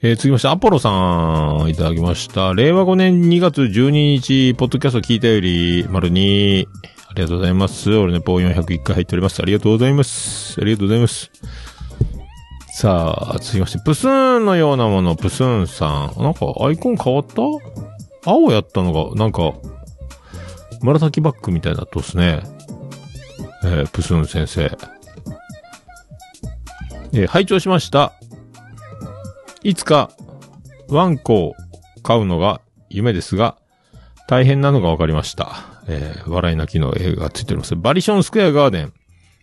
[SPEAKER 3] えー、続きまして、アポロさん、いただきました。令和5年2月12日、ポッドキャスト聞いたより、丸2。ありがとうございます。俺ね、ポー401回入っております。ありがとうございます。ありがとうございます。さあ、続きまして、プスーンのようなもの、プスーンさん。なんか、アイコン変わった？青やったのが、なんか、紫バックみたいになっとっすね。えー、プスーン先生。えー拝聴しました。いつか、ワンコ、買うのが夢ですが、大変なのが分かりました。えー笑い泣きの映画がついております。バリションスクエアガーデン、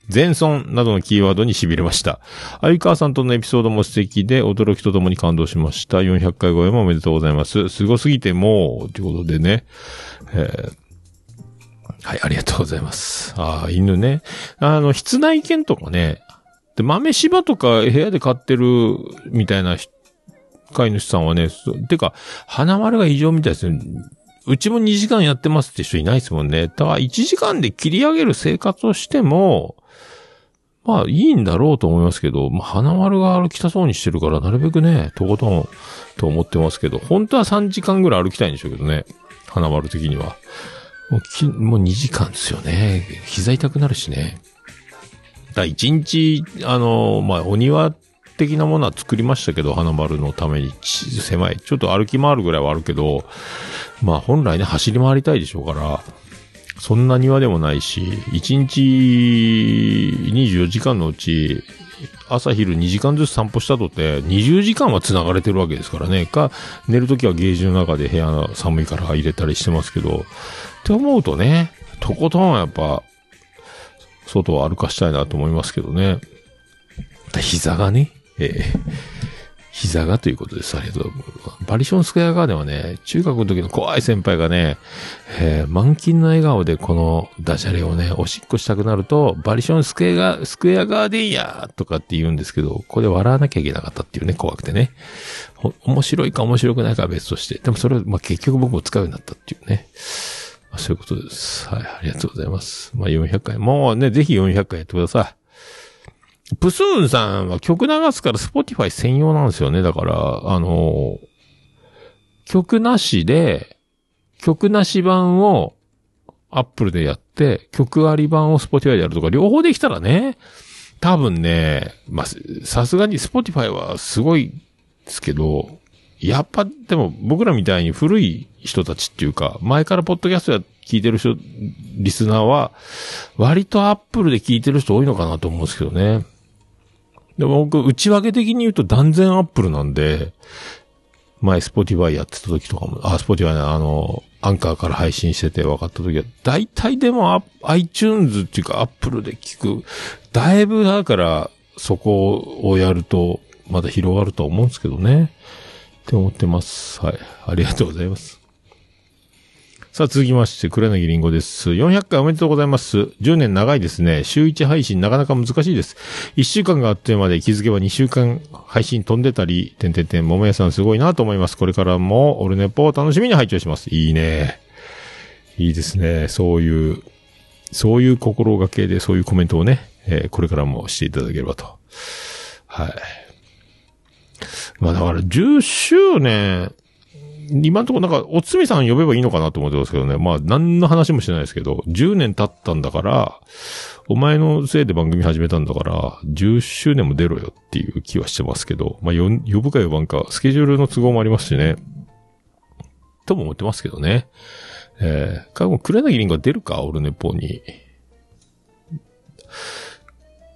[SPEAKER 3] 全村などのキーワードに痺れました。相川さんとのエピソードも素敵で、驚きとともに感動しました。400回超えもおめでとうございます。すすぎてもう、ということでね。えーはい、ありがとうございます。ああ、犬ね。あの、室内犬とかね。で、豆柴とか部屋で飼ってるみたいな人飼い主さんはね、てか、花丸が異常みたいですね。うちも2時間やってますって人いないですもんね。だから1時間で切り上げる生活をしても、まあいいんだろうと思いますけど、まあ花丸が歩きたそうにしてるから、なるべくね、とことんと思ってますけど、本当は3時間ぐらい歩きたいんでしょうけどね。花丸的には。もうき、もう2時間ですよね。膝痛くなるしね。だ1日、あの、まあお庭的なものは作りましたけど、花丸のために狭い。ちょっと歩き回るぐらいはあるけど、まあ本来ね、走り回りたいでしょうから、そんな庭でもないし、1日24時間のうち、朝昼2時間ずつ散歩したとって、20時間は繋がれてるわけですからね。か、寝るときはゲージの中で部屋寒いから入れたりしてますけど、って思うとね、とことんやっぱ、外を歩かしたいなと思いますけどね。膝がね、ええ膝がということです。ありがとう。バリションスクエアガーデンはね、中学の時の怖い先輩がね、えー満勤の笑顔でこのダジャレをね、おしっこしたくなると、バリションスクエア、スクエアガーデンやとかって言うんですけど、これ笑わなきゃいけなかったっていうね、怖くてね。面白いか面白くないかは別として。でもそれを、まあ、結局僕も使うようになったっていうね。まあ、そういうことです。はい、ありがとうございます。まあ、400回。もうね、ぜひ400回やってください。プスーンさんは曲流すから Spotify 専用なんですよね。だから、あの曲なしで、曲なし版を Apple でやって、曲あり版を Spotify でやるとか、両方できたらね、多分ね、まあ、さすがに Spotify はすごいですけど、やっぱ、でも僕らみたいに古い人たちっていうか、前からポッドキャストや聞いてる人、リスナーは、割と Apple で聞いてる人多いのかなと思うんですけどね。でも僕、内訳的に言うと断然 Apple なんで、前、 Spotify やってた時とかも、あ、 Spotify ね、あの、アンカーから配信してて分かった時は、大体でもあ iTunes っていうか Apple で聞く、だいぶだから、そこをやると、まだ広がると思うんですけどね。って思ってます。はい。ありがとうございます。さあ、続きまして、黒柳りんごです。400回おめでとうございます。10年長いですね。週1配信なかなか難しいです。1週間があっという間で気づけば2週間配信飛んでたり、てんてんてん、桃屋さんすごいなと思います。これからも、オルネポを楽しみに拝聴します。いいね。いいですね。そういう、そういう心がけで、そういうコメントをね、えーこれからもしていただければと。はい。まあだから、10周年、今のところなんか、おつみさん呼べばいいのかなと思ってますけどね。まあ、何の話もしてないですけど、10年経ったんだから、お前のせいで番組始めたんだから、10周年も出ろよっていう気はしてますけど、まあ、呼ぶか呼ばんか、スケジュールの都合もありますしね。とも思ってますけどね。えー、かも、黒柳りんご出るかオルネポに。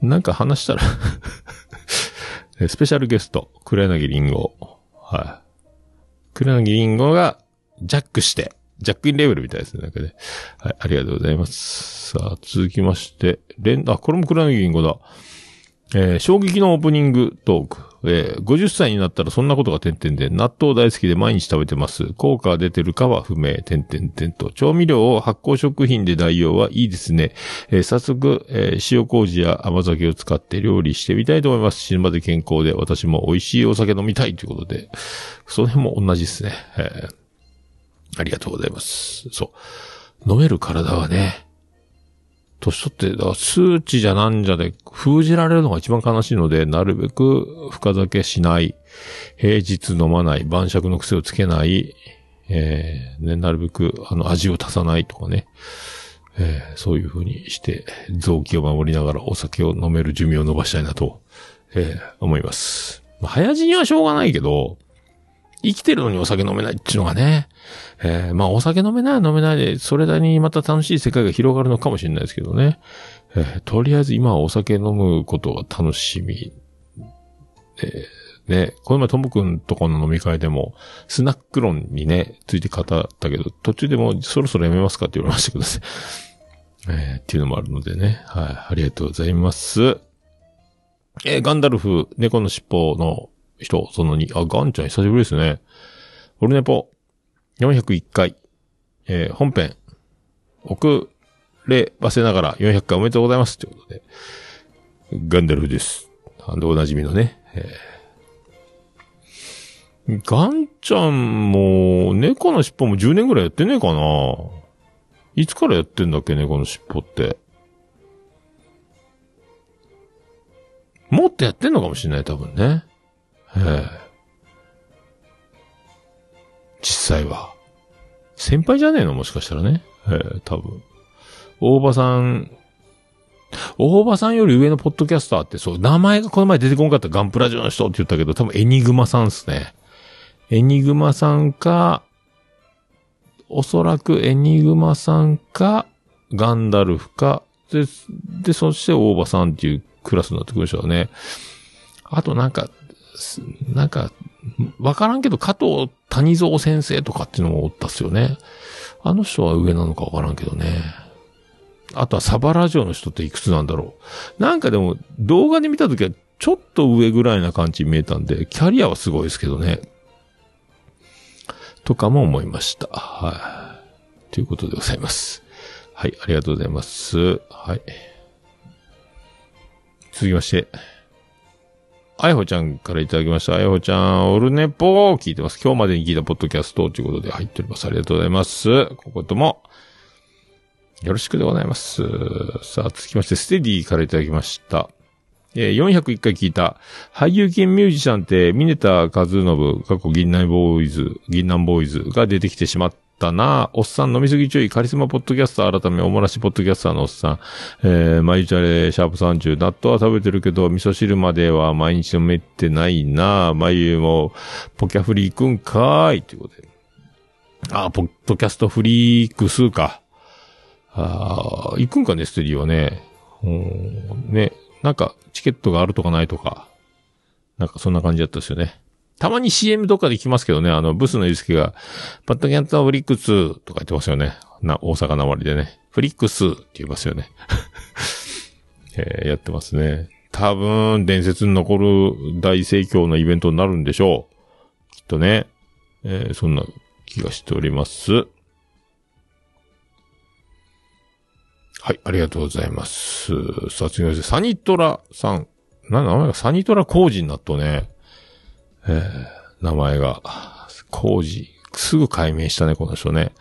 [SPEAKER 3] なんか話したら (laughs) スペシャルゲスト、黒柳りんご。はい。黒柳りんごが、ジャックして、ジャックインレベルみたいですね、なんかね。はい、ありがとうございます。さあ、続きまして、レン、あ、これも黒柳りんごだ。えー衝撃のオープニングトーク。えー50歳になったらそんなことが点々で、納豆大好きで毎日食べてます。効果が出てるかは不明、点々点と。調味料を発酵食品で代用はいいですね。えー早速、えー塩麹や甘酒を使って料理してみたいと思います。死ぬまで健康で、私も美味しいお酒飲みたいということで、その辺も同じですね。えーありがとうございます。そう。飲める体はね、年取って、数値じゃなんじゃで封じられるのが一番悲しいので、なるべく深酒しない、平日飲まない、晩酌の癖をつけない、えーね、なるべく、あの、味を足さないとかね、えーそういう風にして、臓器を守りながらお酒を飲める寿命を伸ばしたいなと、えー思います。まあ、早死にはしょうがないけど、生きてるのにお酒飲めないっていうのがね、えーまあお酒飲めない飲めないで、それなりにまた楽しい世界が広がるのかもしれないですけどね。えーとりあえず今はお酒飲むことが楽しみ。えーね、この前ともくんとこの飲み会でも、スナック論にね、ついて語ったけど、途中でもそろそろやめますかって言われましたけどね。(laughs) えーっていうのもあるのでね。はい。ありがとうございます。えーガンダルフ、猫の尻尾の人、その2、あ、ガンちゃん久しぶりですね。オルネポ、401回、えー本編、遅ればせながら400回おめでとうございます。ということで、ガンダルフです。あの、おなじみのね。えーガンちゃんも、猫の尻尾も10年ぐらいやってねえかないつからやってんだっけ、猫の尻尾って。もっとやってんのかもしれない、多分ね。ええ。実際は。先輩じゃねえの？もしかしたらね。ええ、多分。大場さん、大場さんより上のポッドキャスターってそう、名前がこの前出てこんかったガンプラジオの人って言ったけど、多分エニグマさんっすね。エニグマさんか、おそらくエニグマさんか、ガンダルフか、で、で、そして大場さんっていうクラスになってくるでしょうね。あとなんか、なんか、わからんけど、加藤谷蔵先生とかっていうのもおったっすよね。あの人は上なのかわからんけどね。あとはサバラジオの人っていくつなんだろう。なんかでも、動画で見たときは、ちょっと上ぐらいな感じに見えたんで、キャリアはすごいですけどね。とかも思いました。はい。ということでございます。はい、ありがとうございます。はい。続きまして。あやほちゃんからいただきました。あやほちゃん、オルネポー聞いてます。今日までに聞いたポッドキャストということで入っております。ありがとうございます。こことも、よろしくでございます。さあ、続きまして、ステディからいただきました。えー401回聞いた、俳優兼ミュージシャンって、ミネタ和信、過去銀杏ボーイズ、銀杏ボーイズが出てきてしまったな。おっさん飲みすぎ注意、カリスマポッドキャスター改め、おもらしポッドキャスターのおっさん。えー、毎日あれ、シャープ30、納豆は食べてるけど、味噌汁までは毎日飲めてないな。眉も、ポキャフリーくんかーい。ということで。あ、ポッドキャストフリークスか。あ、行くんかね、ステディはね。うんね、なんか、チケットがあるとかないとか。なんかそんな感じだったですよね。たまに CM とかで聞きますけどね、あの、ブスのゆうすけが、パッドキャントフリックスとか言ってますよね。な、大阪なまりでね。フリックスって言いますよね。(laughs) えーやってますね。多分、伝説に残る大盛況のイベントになるんでしょう。きっとね。えーそんな気がしております。はい、ありがとうございます。さあ、次のサニトラさん。なんだ名前がサニトラ工事になっとね。えー名前が。工事。すぐ解明したね、この人ね。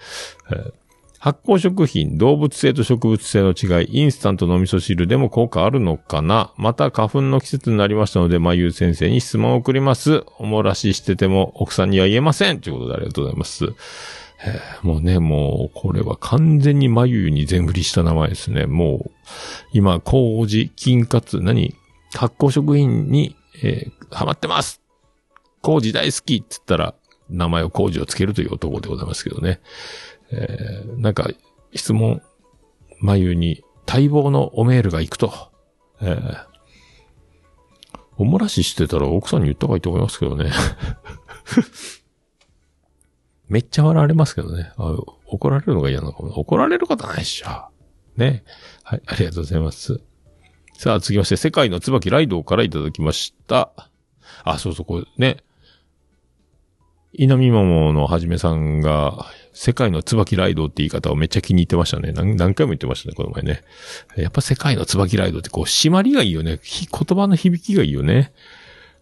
[SPEAKER 3] えー発酵食品、動物性と植物性の違い、インスタントの味噌汁でも効果あるのかな？また花粉の季節になりましたので、まゆう先生に質問を送ります。おもらししてても奥さんには言えませんということでありがとうございます。もうね、もう、これは完全にまゆに全振りした名前ですね。もう、今、麹、金活、何？発酵食品に、えーハマってます麹大好きって言ったら、名前を麹をつけるという男でございますけどね。えーなんか、質問、まゆに、待望のおメールが行くと。えーおもらししてたら奥さんに言った方がいいと思いますけどね。(laughs) めっちゃ笑われますけどね。怒られるのが嫌なのかも。怒られることないっしょ。ね。はい、ありがとうございます。さあ、続きまして、世界の椿ライドからいただきました。あ、そうそう、これね。稲見桃のはじめさんが、世界の椿ライドって言い方をめっちゃ気に入ってましたね。何何回も言ってましたね、この前ね。やっぱ世界の椿ライドってこう、締まりがいいよね。言葉の響きがいいよね。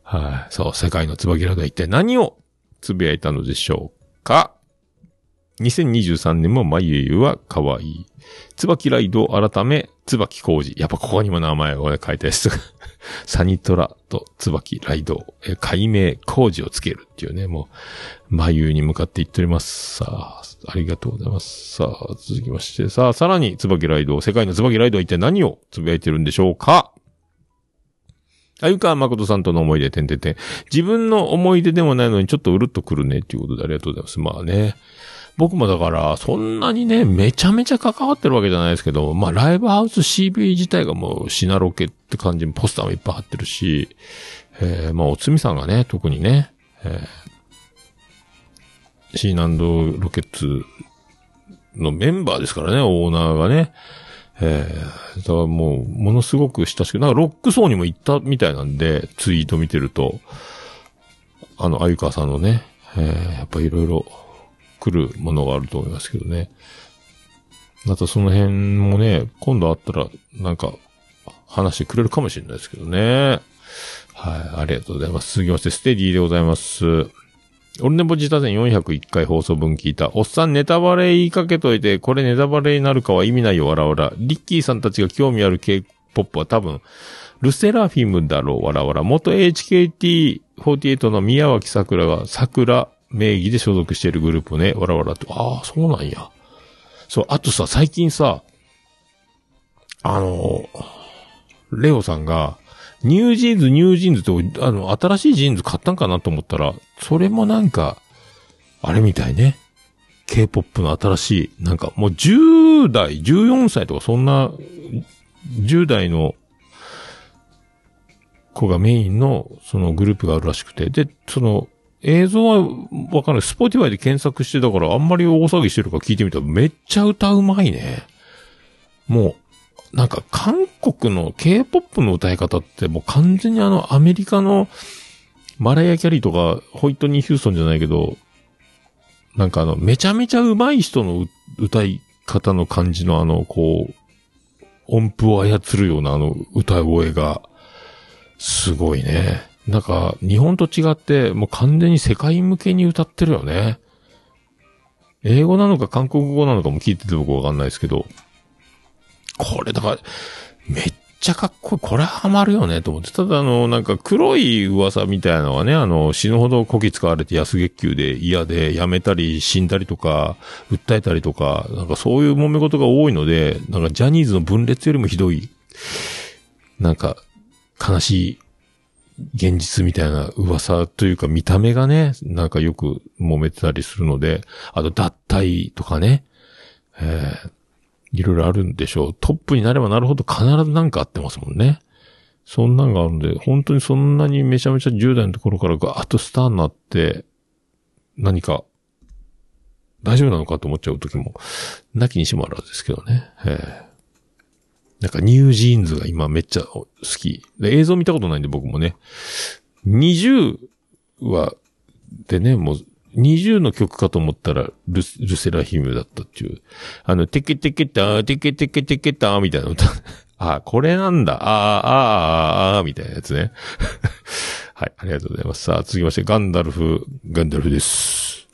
[SPEAKER 3] はい、そう、世界の椿ライドは一体何をつぶやいたのでしょうか ?2023 年もまゆゆは可愛い。椿ライド改め、椿工事。やっぱここにも名前をね書いたやつ。(laughs) サニトラと椿ライド、え解明工事をつけるっていうね、もう、眉に向かっていっております。さあ、ありがとうございます。さあ、続きまして、さあ、さらに、椿ライド、世界の椿ライドは一体何をつぶやいてるんでしょうか？あゆか誠さんとの思い出、てんてんてん。自分の思い出でもないのにちょっとうるっとくるね、っていうことでありがとうございます。まあね。僕もだから、そんなにね、めちゃめちゃ関わってるわけじゃないですけど、まあ、ライブハウス CB 自体がもう、シナロケって感じにポスターもいっぱい貼ってるし、えー、まあ、おつみさんがね、特にね、えー、シーナンドロケッツのメンバーですからね、オーナーがね。えー、だからもう、ものすごく親しく、なんかロック層にも行ったみたいなんで、ツイート見てると、あの、あゆかさんのね、えー、やっぱいろいろ来るものがあると思いますけどね。またその辺もね、今度あったら、なんか、話してくれるかもしれないですけどね。はい、ありがとうございます。続きまして、ステディでございます。オルネポ自他戦401回放送分聞いた。おっさんネタバレ言いかけといて、これネタバレになるかは意味ないよ、わらわら。リッキーさんたちが興味ある K-POP は多分、ルセラフィムだろう、わらわら。元 HKT48 の宮脇咲良が桜名義で所属しているグループね、わらわらと。ああ、そうなんや。そう、あとさ、最近さ、あの、レオさんが、ニュージーンズ、ニュージーンズって、あの、新しいジーンズ買ったんかなと思ったら、それもなんか、あれみたいね。K-POP の新しい、なんかもう10代、14歳とかそんな、10代の子がメインのそのグループがあるらしくて、で、その映像はわかんない。スポティファイで検索してたからあんまり大騒ぎしてるか聞いてみたらめっちゃ歌うまいね。もう、なんか韓国の K-POP の歌い方ってもう完全にあのアメリカのマライア・キャリーとかホイットニー・ヒューストンじゃないけど、なんかあの、めちゃめちゃ上手い人の歌い方の感じのあの、こう、音符を操るようなあの歌声が、すごいね。なんか、日本と違って、もう完全に世界向けに歌ってるよね。英語なのか韓国語なのかも聞いてて僕わかんないですけど、これだから、めっちゃかっこいい。これはハマるよねと思って。ただあの、なんか黒い噂みたいなのはね、あの、死ぬほどこき使われて安月給で嫌で辞めたり死んだりとか、訴えたりとか、なんかそういう揉め事が多いので、なんかジャニーズの分裂よりもひどい、なんか、悲しい現実みたいな噂というか見た目がね、なんかよく揉めてたりするので、あと脱退とかね、えーいろいろあるんでしょう。トップになればなるほど必ずなんかあってますもんね。そんなんがあるんで、本当にそんなにめちゃめちゃ10代のところからガーッとスターになって、何か、大丈夫なのかと思っちゃう時も、なきにしもあらずですけどね。ええなんかニュージーンズが今めっちゃ好き。で映像見たことないんで僕もね。20は、でね、もう、20の曲かと思ったらル、ルセラヒムだったっていう。あの、テケテケター、テケテケテケターみたいな歌。(laughs) あ、これなんだ。あーあー、ああ、みたいなやつね。(laughs) はい、ありがとうございます。さあ、続きまして、ガンダルフ、ガンダルフです。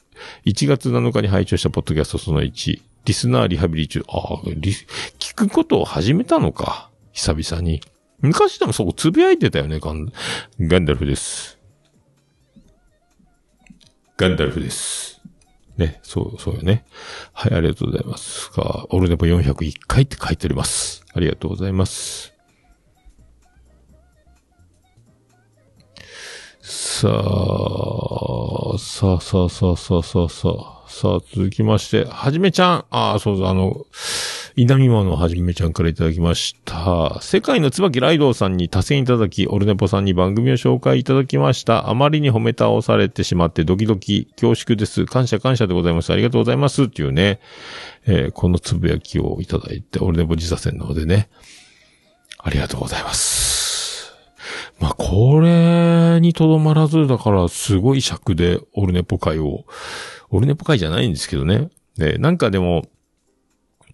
[SPEAKER 3] 1月7日に拝聴したポッドキャストその1。リスナーリハビリ中。ああ、聞くことを始めたのか。久々に。昔でもそこつぶやいてたよね、ガン、ガンダルフです。ガンダルフです。ね、そう、そうよね。はい、ありがとうございます。が、オルネポ401回って書いております。ありがとうございます。さあ、さあ、さあ、さあ、さあ、さあ、さあ、さあ、続きまして、はじめちゃん。ああ、そうそう、あの、稲見間のはじめちゃんからいただきました。世界の椿ライドウさんに多選いただき、オルネポさんに番組を紹介いただきました。あまりに褒め倒されてしまってドキドキ、恐縮です。感謝感謝でございます。ありがとうございます。っていうね、えーこのつぶやきをいただいて、オルネポ自社戦の方でね、ありがとうございます。まあ、これにとどまらず、だから、すごい尺で、オルネポ会を、オルネポ会じゃないんですけどね。で、なんかでも、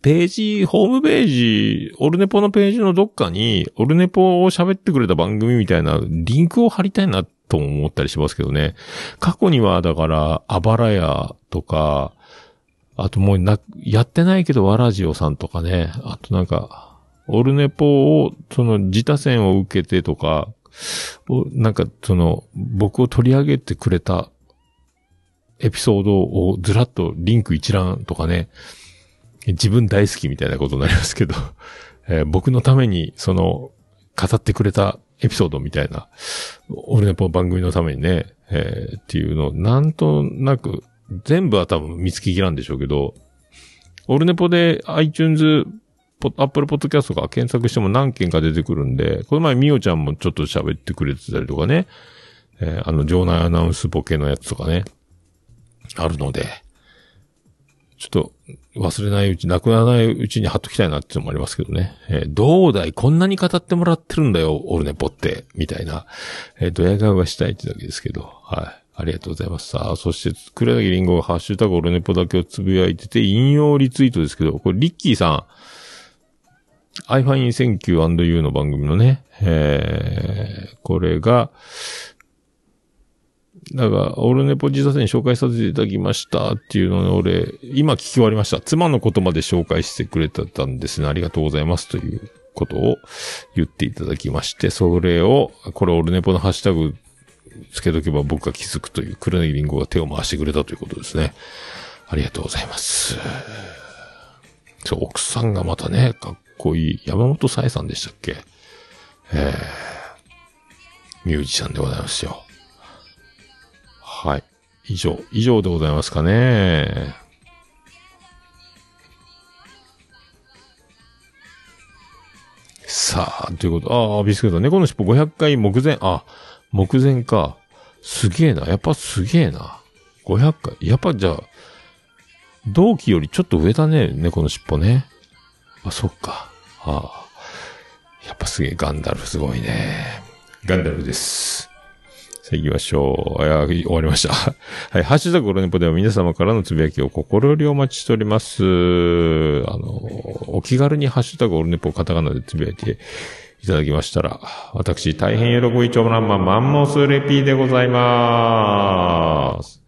[SPEAKER 3] ページ、ホームページ、オルネポのページのどっかに、オルネポを喋ってくれた番組みたいなリンクを貼りたいなと思ったりしますけどね。過去には、だから、あばらやとか、あともうな、やってないけど、わらじおさんとかね。あとなんか、オルネポを、その、自他戦を受けてとか、なんか、その、僕を取り上げてくれたエピソードをずらっとリンク一覧とかね、自分大好きみたいなことになりますけど、(laughs) えー僕のために、その、語ってくれたエピソードみたいな、俺の番組のためにね、えーっていうのを、なんとなく、全部は多分見つけきらんでしょうけど、オルネポで iTunes ポアップルポッドキャストとか検索しても何件か出てくるんで、この前みおちゃんもちょっと喋ってくれてたりとかね、えーあの、場内アナウンスボケのやつとかね、あるので、ちょっと忘れないうち、なくならないうちに貼っときたいなっていうのもありますけどね。えーどうだいこんなに語ってもらってるんだよ、オルネポって、みたいな、えー、ドヤ顔がしたいってだけですけど、はい。ありがとうございます。さあ、そして、黒柳りんごがハッシュタグオルネポだけをつぶやいてて、引用リツイートですけど、これリッキーさん、iFine19&You の番組のね、えー、これが、だから、オルネポ自殺に紹介させていただきましたっていうのを俺、今聞き終わりました。妻のことまで紹介してくれてたんですね。ありがとうございますということを言っていただきまして、それを、これオルネポのハッシュタグつけとけば僕が気づくという、黒柳りんごが手を回してくれたということですね。ありがとうございます。そう、奥さんがまたね、かっこいい。山本さえさんでしたっけ？えー、ミュージシャンでございますよ。はい。以上、以上でございますかね。さあ、ということ、ああ、ビスケット、猫の尻尾500回目前、あ、目前か。すげえな。やっぱすげえな。500回。やっぱじゃあ、同期よりちょっと上だね、猫の尻尾ね。あ、そっか。ああ。やっぱすげえ、ガンダルフすごいね。ガンダルフです。さあ行きましょう。あ、終わりました。(laughs) はい。ハッシュタグオルネポでは皆様からのつぶやきを心よりお待ちしております。あの、お気軽にハッシュタグオルネポカタカナでつぶやいていただきましたら、私、大変喜び長男マンマンモスレピーでございます。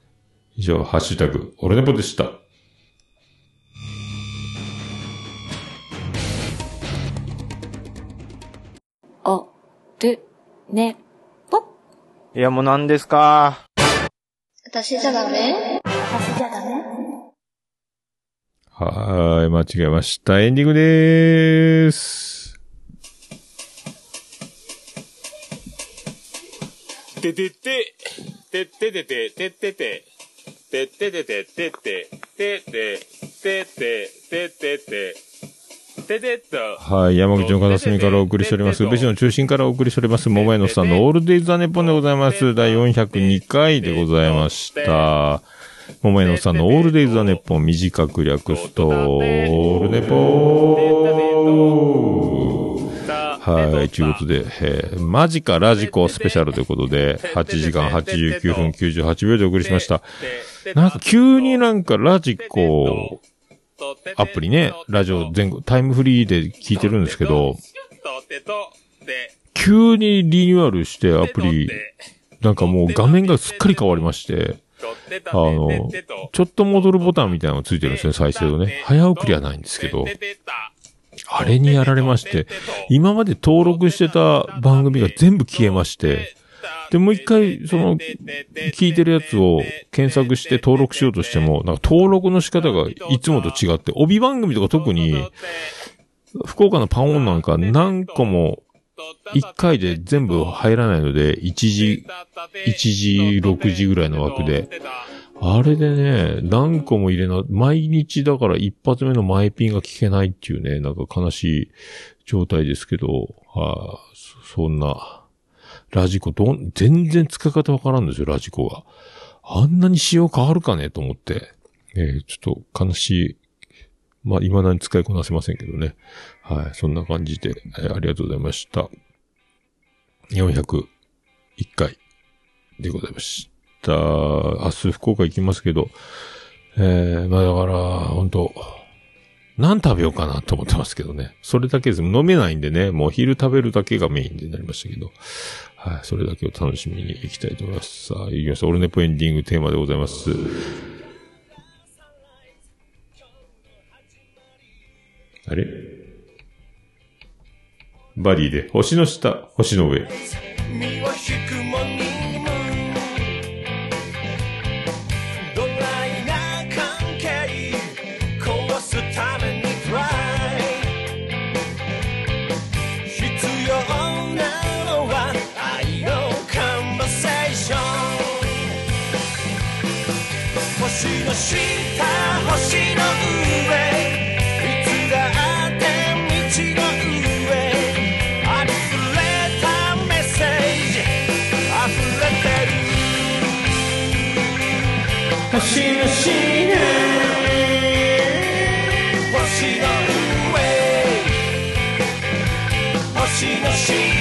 [SPEAKER 3] 以上、ハッシュタグオルネポでした。
[SPEAKER 1] お、る、ね、
[SPEAKER 6] いや、もう何ですか？
[SPEAKER 7] 私じゃダメ？
[SPEAKER 3] はーい、間違えました。エンディングでーす。
[SPEAKER 4] ててて、てててて、ててて、てててて、てて、てて、てて、ててて、ててっと。
[SPEAKER 3] はい、山口の片隅からお送りしております。宇部市の中心からお送りしております。桃屋のさんのオールデイズ・ザ・ネッポンでございます。第402回でございました。桃屋のさんのオールデイズ・ザ・ネッポン短く略すと、オールネポはい、ということで、えーマジかラジコスペシャルということで、(laughs) 8時間89分98秒でお送りしました。なんか急になんかラジコ、アプリね、ラジオ全国、タイムフリーで聞いてるんですけど、急にリニューアルしてアプリ、なんかもう画面がすっかり変わりまして、あの、ちょっと戻るボタンみたいなのがついてるんですね、再生のね。早送りはないんですけど、あれにやられまして、今まで登録してた番組が全部消えまして、で、もう一回、その、聞いてるやつを検索して登録しようとしても、なんか登録の仕方がいつもと違って、帯番組とか特に、福岡のパンオンなんか何個も一回で全部入らないので、1時、1時、6時ぐらいの枠で、あれでね、何個も入れな、毎日だから一発目の前ピンが聞けないっていうね、なんか悲しい状態ですけど、はあ、そんな、ラジコどん、全然使い方わからんですよ、ラジコが。あんなに仕様変わるかねと思って。えーちょっと悲しい。まあ、未だに使いこなせませんけどね。はい、そんな感じで、えーありがとうございました。401回でございました。明日福岡行きますけど、えー、まあだから、本当何食べようかなと思ってますけどね。それだけです。飲めないんでね、もう昼食べるだけがメインになりましたけど、はい、それだけを楽しみに行きたいと思います。さあ、行きました。オルネポエンディングテーマでございます。あれ？バディで、星の下、星の上。
[SPEAKER 5] 身を引くもに星の
[SPEAKER 3] シー
[SPEAKER 8] 星の上。星の下